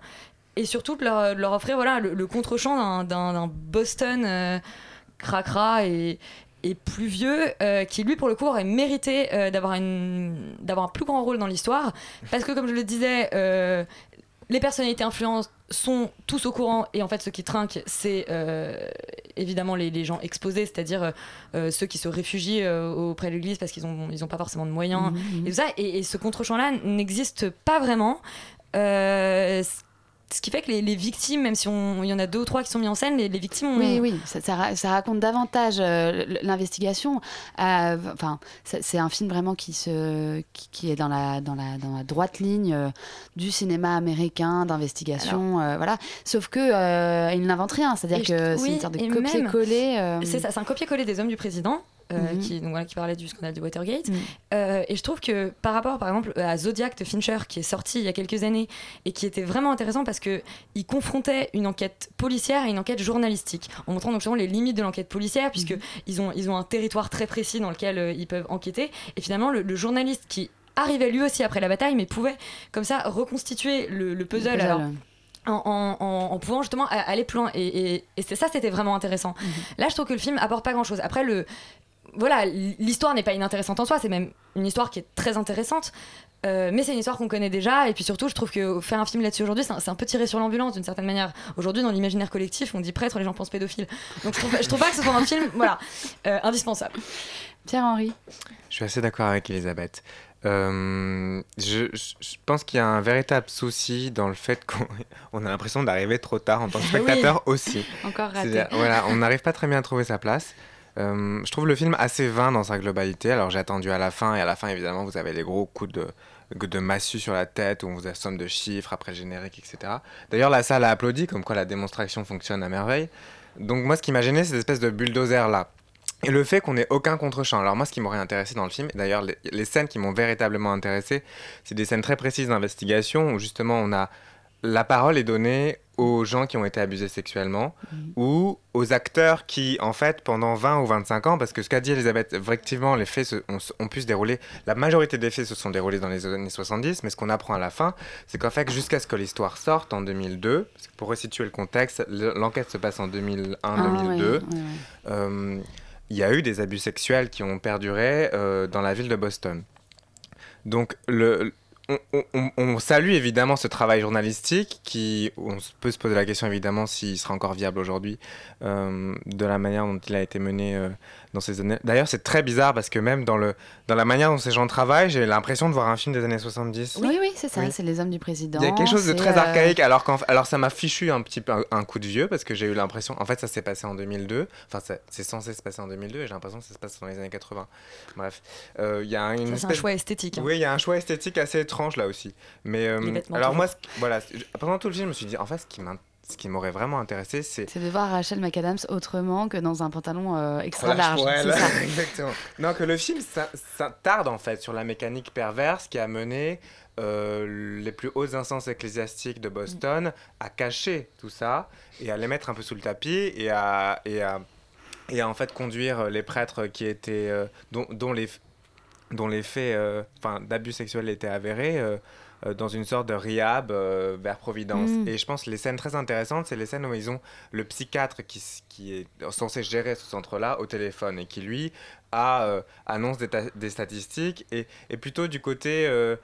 Et surtout de leur, offrir voilà, le, le contre-champ d'un- Boston euh, cracra et, et pluvieux, euh, qui lui, pour le coup, aurait mérité euh, d'avoir un plus grand rôle dans l'histoire. Parce que, comme je le disais, euh, les personnalités influentes sont tous au courant et en fait ceux qui trinquent c'est euh, évidemment les, les gens exposés c'est-à-dire ceux qui se réfugient auprès de l'église parce qu'ils ont ils ont pas forcément de moyens
Mhm, mhm.
et tout ça et, et ce contre-champ là n'existe pas vraiment ce qui fait que les, les victimes, même si on- il y en a deux ou trois qui sont mis en scène, les, les victimes ont-
Oui, oui, ça, ça ra- ça raconte davantage euh, l'investigation. Euh, Enfin, c'est un film vraiment qui se, qui, qui est dans la, dans la, dans la droite ligne euh, du cinéma américain d'investigation, voilà. Sauf que il n'invente rien, c'est-à-dire que c'est
oui,
une sorte de copier-coller.
C'est ça, c'est un copier-coller des hommes du président. Euh,
Mhm.
qui, donc voilà, qui parlait du scandale de Watergate.
Mm.
Euh, et je trouve que par rapport, par exemple, à Zodiac de Fincher, qui est sorti il y a quelques années et qui était vraiment intéressant parce que il confrontait une enquête policière et une enquête journalistique, en montrant donc justement les limites de l'enquête policière, puisque ils ont ils ont un territoire très précis dans lequel euh, ils peuvent enquêter. Et finalement, le, le journaliste qui arrivait lui aussi après la bataille, mais pouvait comme ça reconstituer le, le puzzle.
puzzle.
Alors, en, en- pouvant justement aller plus loin. Et, et- ça, c'était vraiment intéressant. Là, je trouve que le film apporte pas grand-chose. Après, le, voilà, l'histoire n'est pas inintéressante en soi, c'est même une histoire qui est très intéressante. Euh, mais c'est une histoire qu'on connaît déjà, et puis surtout, je trouve que faire un film là-dessus aujourd'hui, c'est un, c'est un peu tiré sur l'ambulance d'une certaine manière. Aujourd'hui, dans l'imaginaire collectif, on dit prêtre, les gens pensent pédophile. Donc je trouve, je trouve pas que ce soit un film, voilà, euh, indispensable.
Pierre-Henri
Je suis assez d'accord avec Elisabeth. Euh, je, pense qu'il y a un véritable souci dans le fait qu'on on a l'impression d'arriver trop tard en tant que
Oui.
spectateur aussi.
Encore raté.
Voilà, on n'arrive pas très bien à trouver sa place. Euh, je trouve le film assez vain dans sa globalité. Alors j'ai attendu à la fin, et à la fin, évidemment, vous avez les gros coups de, de massue sur la tête, où on vous assomme de chiffres après le générique, etc. D'ailleurs, la salle a applaudi, comme quoi la démonstration fonctionne à merveille. Donc moi, ce qui m'a gêné, c'est cette espèce de bulldozer-là. Et le fait qu'on ait aucun contre-champ. Alors moi, ce qui m'aurait intéressé dans le film, et d'ailleurs les, les scènes qui m'ont véritablement intéressé, c'est des scènes très précises d'investigation où justement on a la parole est donnée aux gens qui ont été abusés sexuellement ou aux acteurs qui, en fait, pendant 20 ou 25 ans, parce que ce qu'a dit Elisabeth, effectivement, les faits se- ont, ont pu se dérouler, la majorité des faits se sont déroulés dans les années 70, mais ce qu'on apprend à la fin, c'est qu'en fait, jusqu'à ce que l'histoire sorte en 2002, parce que pour resituer le contexte, le- l'enquête se passe en 2001-2002,
Ah,
euh, il y a eu des abus sexuels qui ont perduré euh, dans la ville de Boston. Donc, le, on, salue évidemment ce travail journalistique qui, on peut se poser la question évidemment s'il sera encore viable aujourd'hui, euh, de la manière dont il a été mené euh, dans ces années. D'ailleurs, c'est très bizarre parce que même dans, le, dans la manière dont ces gens travaillent, j'ai l'impression de voir un film des années 70.
Oui, oui, c'est ça,
Oui.
c'est les hommes du président.
Il y a quelque chose de très
euh,
archaïque, alors, alors ça m'a fichu un petit peu un, un coup de vieux parce que j'ai eu l'impression, en fait, ça s'est passé en 2002. Enfin, c'est censé se passer en 2002 et j'ai l'impression que ça se passe dans les années 80. Bref, Euh, il y a une
Ça, c'est un
espèce-
choix esthétique, hein.
Oui, il y a un choix esthétique assez étrange là aussi. Mais euh, alors moi,
toujours.
voilà, pendant tout le film, je me suis dit, en fait, ce qui m'in- ce qui m'aurait vraiment intéressé, c'est
C'est de voir Rachel McAdams autrement que dans un pantalon euh, extra large.
pour elle.
ça.
Exactement. Non, que le film ça, ça tarde en fait sur la mécanique perverse qui a mené euh, les plus hautes instances ecclésiastiques de Boston à cacher tout ça et à les mettre un peu sous le tapis et à, et à, et à en fait conduire les prêtres qui étaient euh, dont, dont les dont les faits euh, enfin, d'abus sexuels étaient avérés euh, euh, dans une sorte de rehab euh, vers Providence.
Mm.
Et je pense que les scènes très intéressantes, c'est les scènes où ils ont le psychiatre qui, est censé gérer ce centre-là au téléphone et qui, lui, a, euh, annonce des, ta- des statistiques et, et plutôt du côté euh,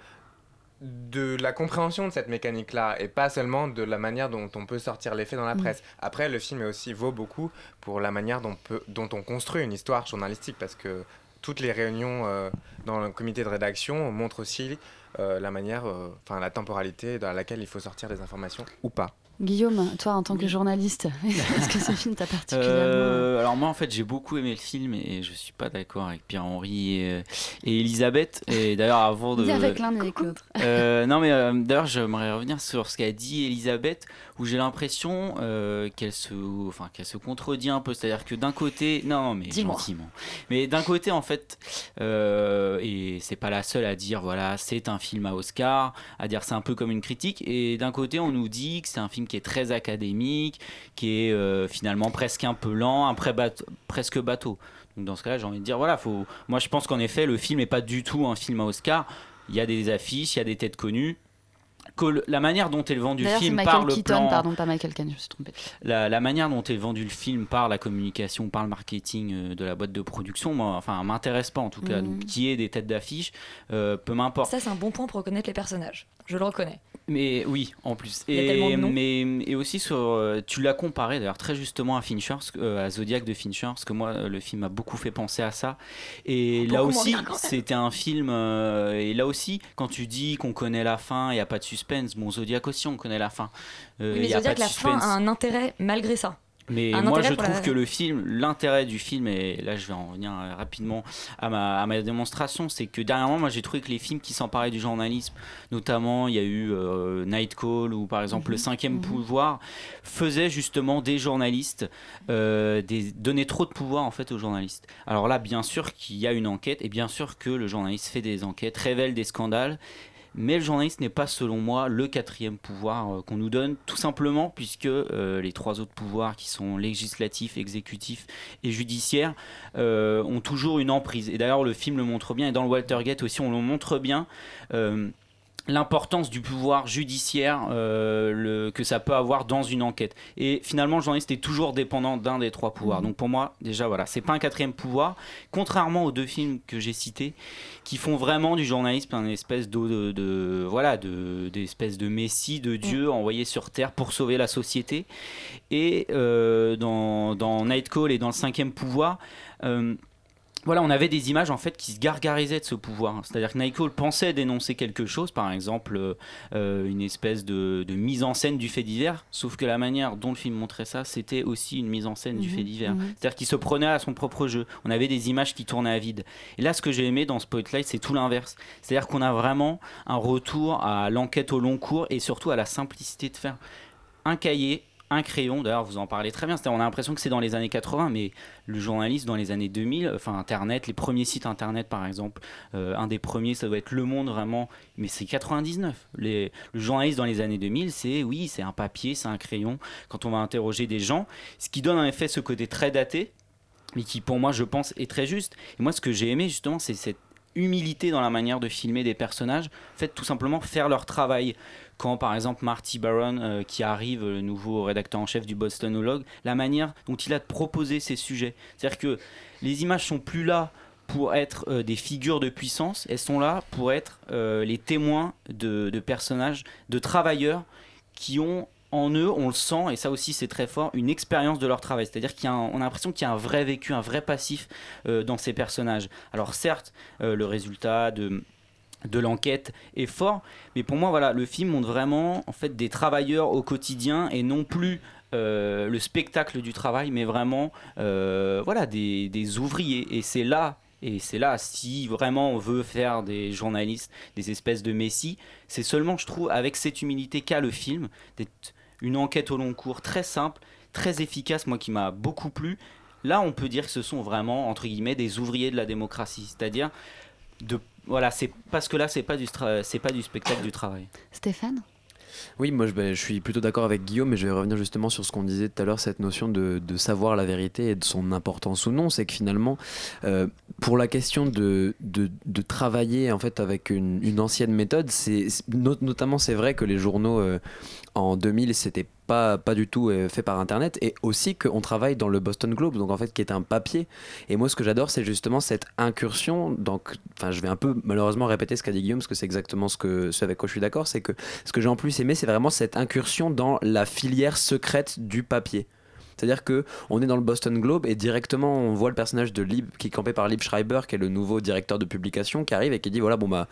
de la compréhension de cette mécanique-là et pas seulement de la manière dont on peut sortir les faits dans la
Mm.
presse. Après, le film aussi vaut beaucoup pour la manière dont, peut- dont on construit une histoire journalistique parce que toutes les réunions euh, dans le comité de rédaction montrent aussi euh, la manière, euh, enfin la temporalité dans laquelle il faut sortir des informations ou pas.
Guillaume, toi en tant que journaliste, est-ce que ce film t'a particulièrement.
Euh, alors moi en fait j'ai beaucoup aimé le film et je suis pas d'accord avec Pierre-Henri et, euh, et Elisabeth et d'ailleurs avant de
avec l'un avec l'autre.
Euh, non mais euh, d'ailleurs j'aimerais revenir sur ce qu'a dit Elisabeth où j'ai l'impression euh, qu'elle se enfin qu'elle se contredit un peu c'est-à-dire que d'un côté non mais
Dis-moi.
gentiment mais d'un côté en fait euh, et c'est pas la seule à dire voilà c'est un film à Oscar à dire c'est un peu comme une critique et d'un côté on nous dit que c'est un film qui est très académique qui est euh, finalement presque un peu lent un bateau- presque bateau donc dans ce cas-là j'ai envie de dire voilà faut moi je pense qu'en effet le film n'est pas du tout un film à Oscar il y a des affiches il y a des têtes connues que le- la manière dont est vendu le film par le
Keaton,
plan
pardon, pas Michael Caine, je me suis trompée.
la, la manière dont est vendu le film par la communication, par le marketing euh, de la boîte de production, moi, enfin, m'intéresse pas en tout cas.
Mhm.
Donc, qui est des têtes d'affiche, euh, peu m'importe.
Ça, c'est un bon point pour reconnaître les personnages. Je le reconnais.
Mais oui, en plus.
Il y a tellement de noms.
mais, et aussi, sur, euh, tu l'as comparé d'ailleurs très justement à Fincher, euh, à Zodiac de Fincher, parce que moi, euh, le film m'a beaucoup fait penser à ça. Et
Beaucoup
là aussi, c'était un film. euh, et là aussi, quand tu dis qu'on connaît la fin, il n'y a pas de suspense. Bon, Zodiac aussi, on connaît la fin. Euh,
Oui, mais
y a
Zodiac,
pas de
la fin a un intérêt malgré ça.
Mais
Un
moi, je trouve
la-
que le film, l'intérêt du film, et là, je vais en revenir euh, rapidement à ma, à ma démonstration, c'est que dernièrement, moi, j'ai trouvé que les films qui s'emparaient du journalisme, notamment, il y a eu euh, Night Call ou par exemple Le Cinquième Pouvoir, faisaient justement des journalistes euh, des, donner trop de pouvoir en fait aux journalistes. Alors là, bien sûr qu'il y a une enquête et bien sûr que le journaliste fait des enquêtes, révèle des scandales. Mais le journaliste n'est pas, selon moi, le quatrième pouvoir euh, qu'on nous donne, tout simplement puisque euh, les trois autres pouvoirs, qui sont législatif, exécutif et judiciaire, euh, ont toujours une emprise. Et d'ailleurs, le film le montre bien, et dans le Watergate aussi, on le montre bien. L'importance du pouvoir judiciaire euh, le- que ça peut avoir dans une enquête. Et finalement, le journaliste est toujours dépendant d'un des trois pouvoirs. Donc pour moi, déjà, voilà, c'est pas un quatrième pouvoir, contrairement aux deux films que j'ai cités, qui font vraiment du journalisme un espèce de, voilà, de, d'espèce de messie, de Dieu envoyé sur Terre pour sauver la société. Et euh, dans, dans Night Call et dans le cinquième pouvoir, euh, voilà, on avait des images en fait qui se gargarisaient de ce pouvoir. C'est-à-dire que Call pensait dénoncer quelque chose, par exemple euh, euh, une espèce de, de mise en scène du fait divers, sauf que la manière dont le film montrait ça, c'était aussi une mise en scène du
Mhm,
fait divers.
mhm.
C'est-à-dire qu'il se prenait à son propre jeu. On avait des images qui tournaient à vide. Et là, ce que j'ai aimé dans Spotlight, c'est tout l'inverse. C'est-à-dire qu'on a vraiment un retour à l'enquête au long cours et surtout à la simplicité de faire un cahier, un crayon. D'ailleurs, vous en parlez très bien. On a l'impression que c'est dans les années 80, mais le journaliste dans les années 2000, enfin Internet, les premiers sites Internet par exemple, euh, un des premiers, ça doit être Le Monde vraiment, mais c'est 99. Les, le journaliste dans les années 2000, c'est oui, c'est un papier, c'est un crayon. Quand on va interroger des gens, ce qui donne en effet ce côté très daté, mais qui pour moi, je pense, est très juste. Et moi, ce que j'ai aimé justement, c'est cette humilité dans la manière de filmer des personnages, en fait tout simplement faire leur travail. Quand par exemple Marty Baron, euh, qui arrive, le nouveau rédacteur en chef du Bostonologue, la manière dont il a de proposer ses sujets. C'est-à-dire que les images sont plus là pour être euh, des figures de puissance, elles sont là pour être euh, les témoins de personnages, de travailleurs qui ont en eux, on le sent, et ça aussi c'est très fort, une expérience de leur travail. C'est-à-dire qu'on a l'impression qu'il y a un vrai vécu, un vrai passif euh, dans ces personnages. Alors certes, euh, le résultat de de l'enquête est fort, mais pour moi voilà, le film montre vraiment en fait des travailleurs au quotidien et non plus euh, le spectacle du travail, mais vraiment voilà des, des ouvriers. Et c'est là et c'est là, si vraiment on veut faire des journalistes, des espèces de messies, c'est seulement, je trouve, avec cette humilité qu'a le film, d'être une enquête au long cours très simple, très efficace, moi qui m'a beaucoup plu. Là, on peut dire que ce sont vraiment, entre guillemets, des ouvriers de la démocratie. C'est-à-dire, de, voilà, c'est parce que là, c'est pas, du stra- c'est pas du spectacle du travail.
Stéphane?
Oui, moi je, ben, je suis plutôt d'accord avec Guillaume, mais je vais revenir justement sur ce qu'on disait tout à l'heure, cette notion de, de savoir la vérité et de son importance ou non. C'est que finalement, euh, pour la question de, de, de travailler en fait avec une, une ancienne méthode, c'est c'est- not- notamment c'est vrai que les journaux euh, en 2000 c'était pas, pas du tout euh, fait par internet. Et aussi qu'on travaille dans le Boston Globe donc en fait qui est un papier. Et moi ce que j'adore c'est justement cette incursion donc enfin je vais un peu malheureusement répéter ce qu'a dit Guillaume parce que c'est exactement ce que ce avec quoi je suis d'accord c'est que ce que j'ai en plus aimé c'est vraiment cette incursion dans la filière secrète du papier c'est-à-dire que on est dans le Boston Globe et directement on voit le personnage de Lib qui est campé par Lib Schreiber qui est le nouveau directeur de publication qui arrive et qui dit voilà bon bah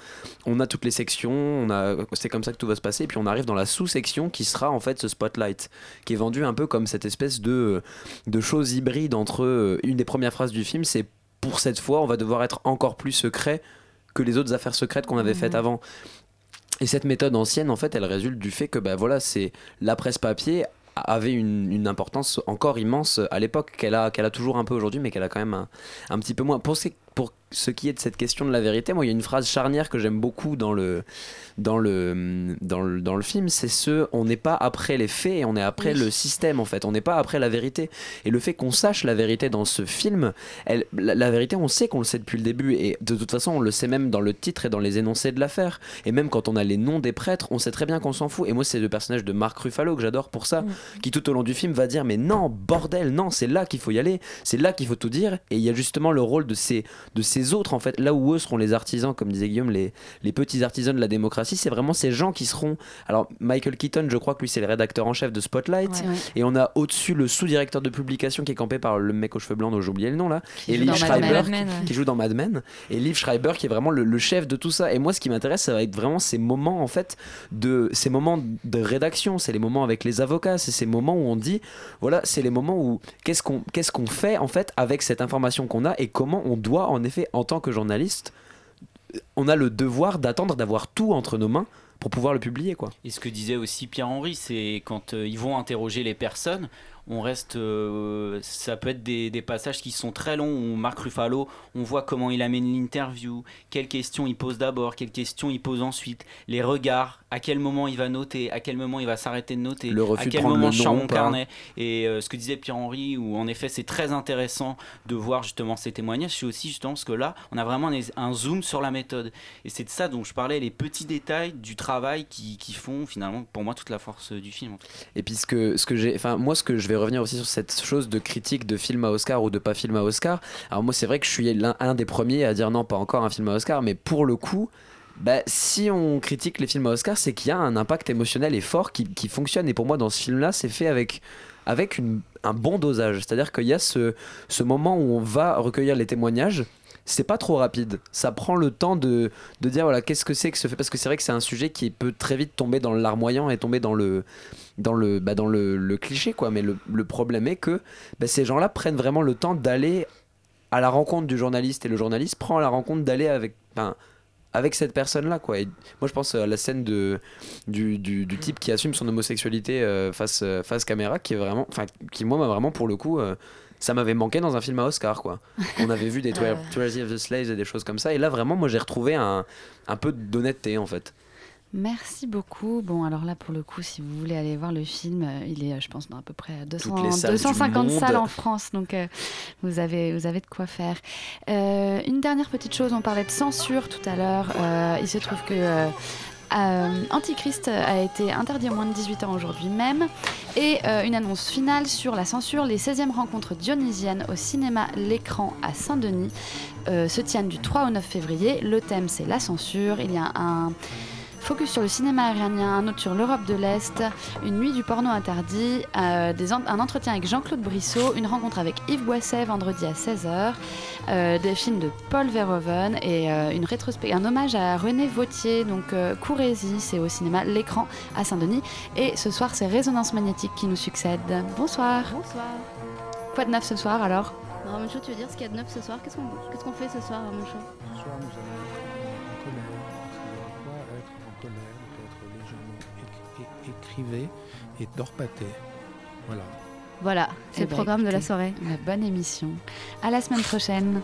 on a toutes les sections, on a c'est comme ça que tout va se passer et puis on arrive dans la sous-section qui sera en fait ce spotlight qui est vendu un peu comme cette espèce de de chose hybride entre euh, une des premières phrases du film c'est pour cette fois on va devoir être encore plus secret que les autres affaires secrètes qu'on avait faites avant. Et cette méthode ancienne, en fait, elle résulte du fait que bah, voilà, c'est la presse papier avait une, importance encore immense à l'époque qu'elle a, qu'elle a toujours un peu aujourd'hui mais qu'elle a quand même un, petit peu moins. Pour ce qui est de cette question de la vérité. Moi il y a une phrase charnière que j'aime beaucoup dans le, dans le, dans le, dans le film c'est ce on n'est pas après les faits on est après
Oui.
le système en fait. On n'est pas après la vérité. Et le fait qu'on sache la vérité dans ce film elle, la, la vérité on sait qu'on le sait depuis le début. Et de toute façon on le sait même dans le titre et dans les énoncés de l'affaire. Et même quand on a les noms des prêtres on sait très bien qu'on s'en fout. Et moi c'est le personnage de Mark Ruffalo que j'adore pour ça qui tout au long du film va dire mais non bordel non c'est là qu'il faut y aller. C'est là qu'il faut tout dire. Et il y a justement le rôle de ces de ces autres en fait. Là où eux seront les artisans, comme disait Guillaume, les, les petits artisans de la démocratie, c'est vraiment ces gens qui seront. Alors Michael Keaton, je crois que lui c'est le rédacteur en chef de Spotlight,
Ouais, ouais.
et on a au-dessus le sous-directeur de publication qui est campé par le mec aux cheveux blancs dont j'ai oublié le nom là,
Qui
et Liv Schreiber qui joue dans Mad Men, et Liv Schreiber qui est vraiment le, le chef de tout ça. Et moi, ce qui m'intéresse, ça va être vraiment ces moments en fait de ces moments de rédaction, c'est les moments avec les avocats, c'est ces moments où on dit voilà, c'est les moments où qu'est-ce qu'on qu'est-ce qu'on fait en fait avec cette information qu'on a et comment on doit en effet en tant que journaliste, on a le devoir d'attendre d'avoir tout entre nos mains pour pouvoir le publier quoi.
Et ce que disait aussi Pierre-Henri, c'est quand euh, ils vont interroger les personnes, on reste. euh, ça peut être des, des passages qui sont très longs où Marc Ruffalo, on voit comment il amène l'interview, quelles questions il pose d'abord, quelles questions il pose ensuite, les regards, à quel moment il va noter, à quel moment il va s'arrêter de noter,
Le refus
à
de
quel
prendre
moment
pas.
carnet. Et euh, ce que disait Pierre-Henri, où en effet c'est très intéressant de voir justement ces témoignages, c'est aussi justement parce que là, on a vraiment un, zoom sur la méthode. Et c'est de ça dont je parlais, les petits détails du travail qui, qui font finalement pour moi toute la force du film.
Et puis ce que, ce que j'ai, enfin moi ce que je vais revenir aussi sur cette chose de critique de film à Oscar ou de pas film à Oscar. Alors moi c'est vrai que je suis l'un un des premiers à dire non pas encore un film à Oscar, mais pour le coup. Bah, si on critique les films à Oscar, c'est qu'il y a un impact émotionnel et fort qui, fonctionne. Et pour moi, dans ce film-là, c'est fait avec, avec un bon dosage. C'est-à-dire qu'il y a ce moment où on va recueillir les témoignages. C'est pas trop rapide. Ça prend le temps de, de dire voilà qu'est-ce que c'est que ce fait? Parce que c'est vrai que c'est un sujet qui peut très vite tomber dans le larmoyant et tomber dans le dans le bah, dans le, cliché quoi. Mais le, problème est que bah, ces gens-là prennent vraiment le temps d'aller à la rencontre du journaliste et le journaliste prend la rencontre d'aller avec avec cette personne là quoi moi je pense à la scène de du, du, type qui assume son homosexualité euh, face euh, face caméra qui est vraiment qui moi m'a vraiment pour le coup euh, ça m'avait manqué dans un film à Oscar quoi on avait vu des
Euh.
12 of the Slaves et des choses comme ça et là vraiment moi j'ai retrouvé un, un peu d'honnêteté en fait
Merci beaucoup. Bon, alors là, pour le coup, si vous voulez aller voir le film, euh, il est, euh, je pense, dans à peu près 200,
Toutes les salles du
250
monde.
salles en France. Donc, euh, vous, avez, vous avez de quoi faire. Euh, une dernière petite chose, on parlait de censure tout à l'heure. Euh, il se trouve que... euh, euh, Antichrist a été interdit aux moins de 18 ans aujourd'hui même. Et euh, une annonce finale sur la censure. Les 16e rencontres dionysiennes au cinéma L'écran à Saint-Denis euh, se tiennent du 3 au 9 février. Le thème, c'est la censure. Il y a un focus sur le cinéma iranien, un autre sur l'Europe de l'Est, une nuit du porno interdit, euh, un entretien avec Jean-Claude Brissot, une rencontre avec Yves Boisset vendredi à 16h, euh, des films de Paul Verhoeven et euh, une un hommage à René Vautier, donc euh, Courrézy, c'est au cinéma L'écran à Saint-Denis. Et ce soir, c'est Résonance Magnétique qui nous succède. Bonsoir.
Bonsoir.
Quoi de neuf ce soir alors?
Manchot, tu veux dire ce qu'il y a de neuf ce soir? Qu'est-ce qu'on qu'est-ce qu'on fait ce soir, Manchot?
Ce soir, nous allons être en colère. Parce a de quoi? Être en colère, on peut être légèrement éc- éc- écrivé et dorpaté. Voilà.
Voilà,
eh c'est
le
ben,
programme de la soirée.
La bonne émission. À la semaine prochaine.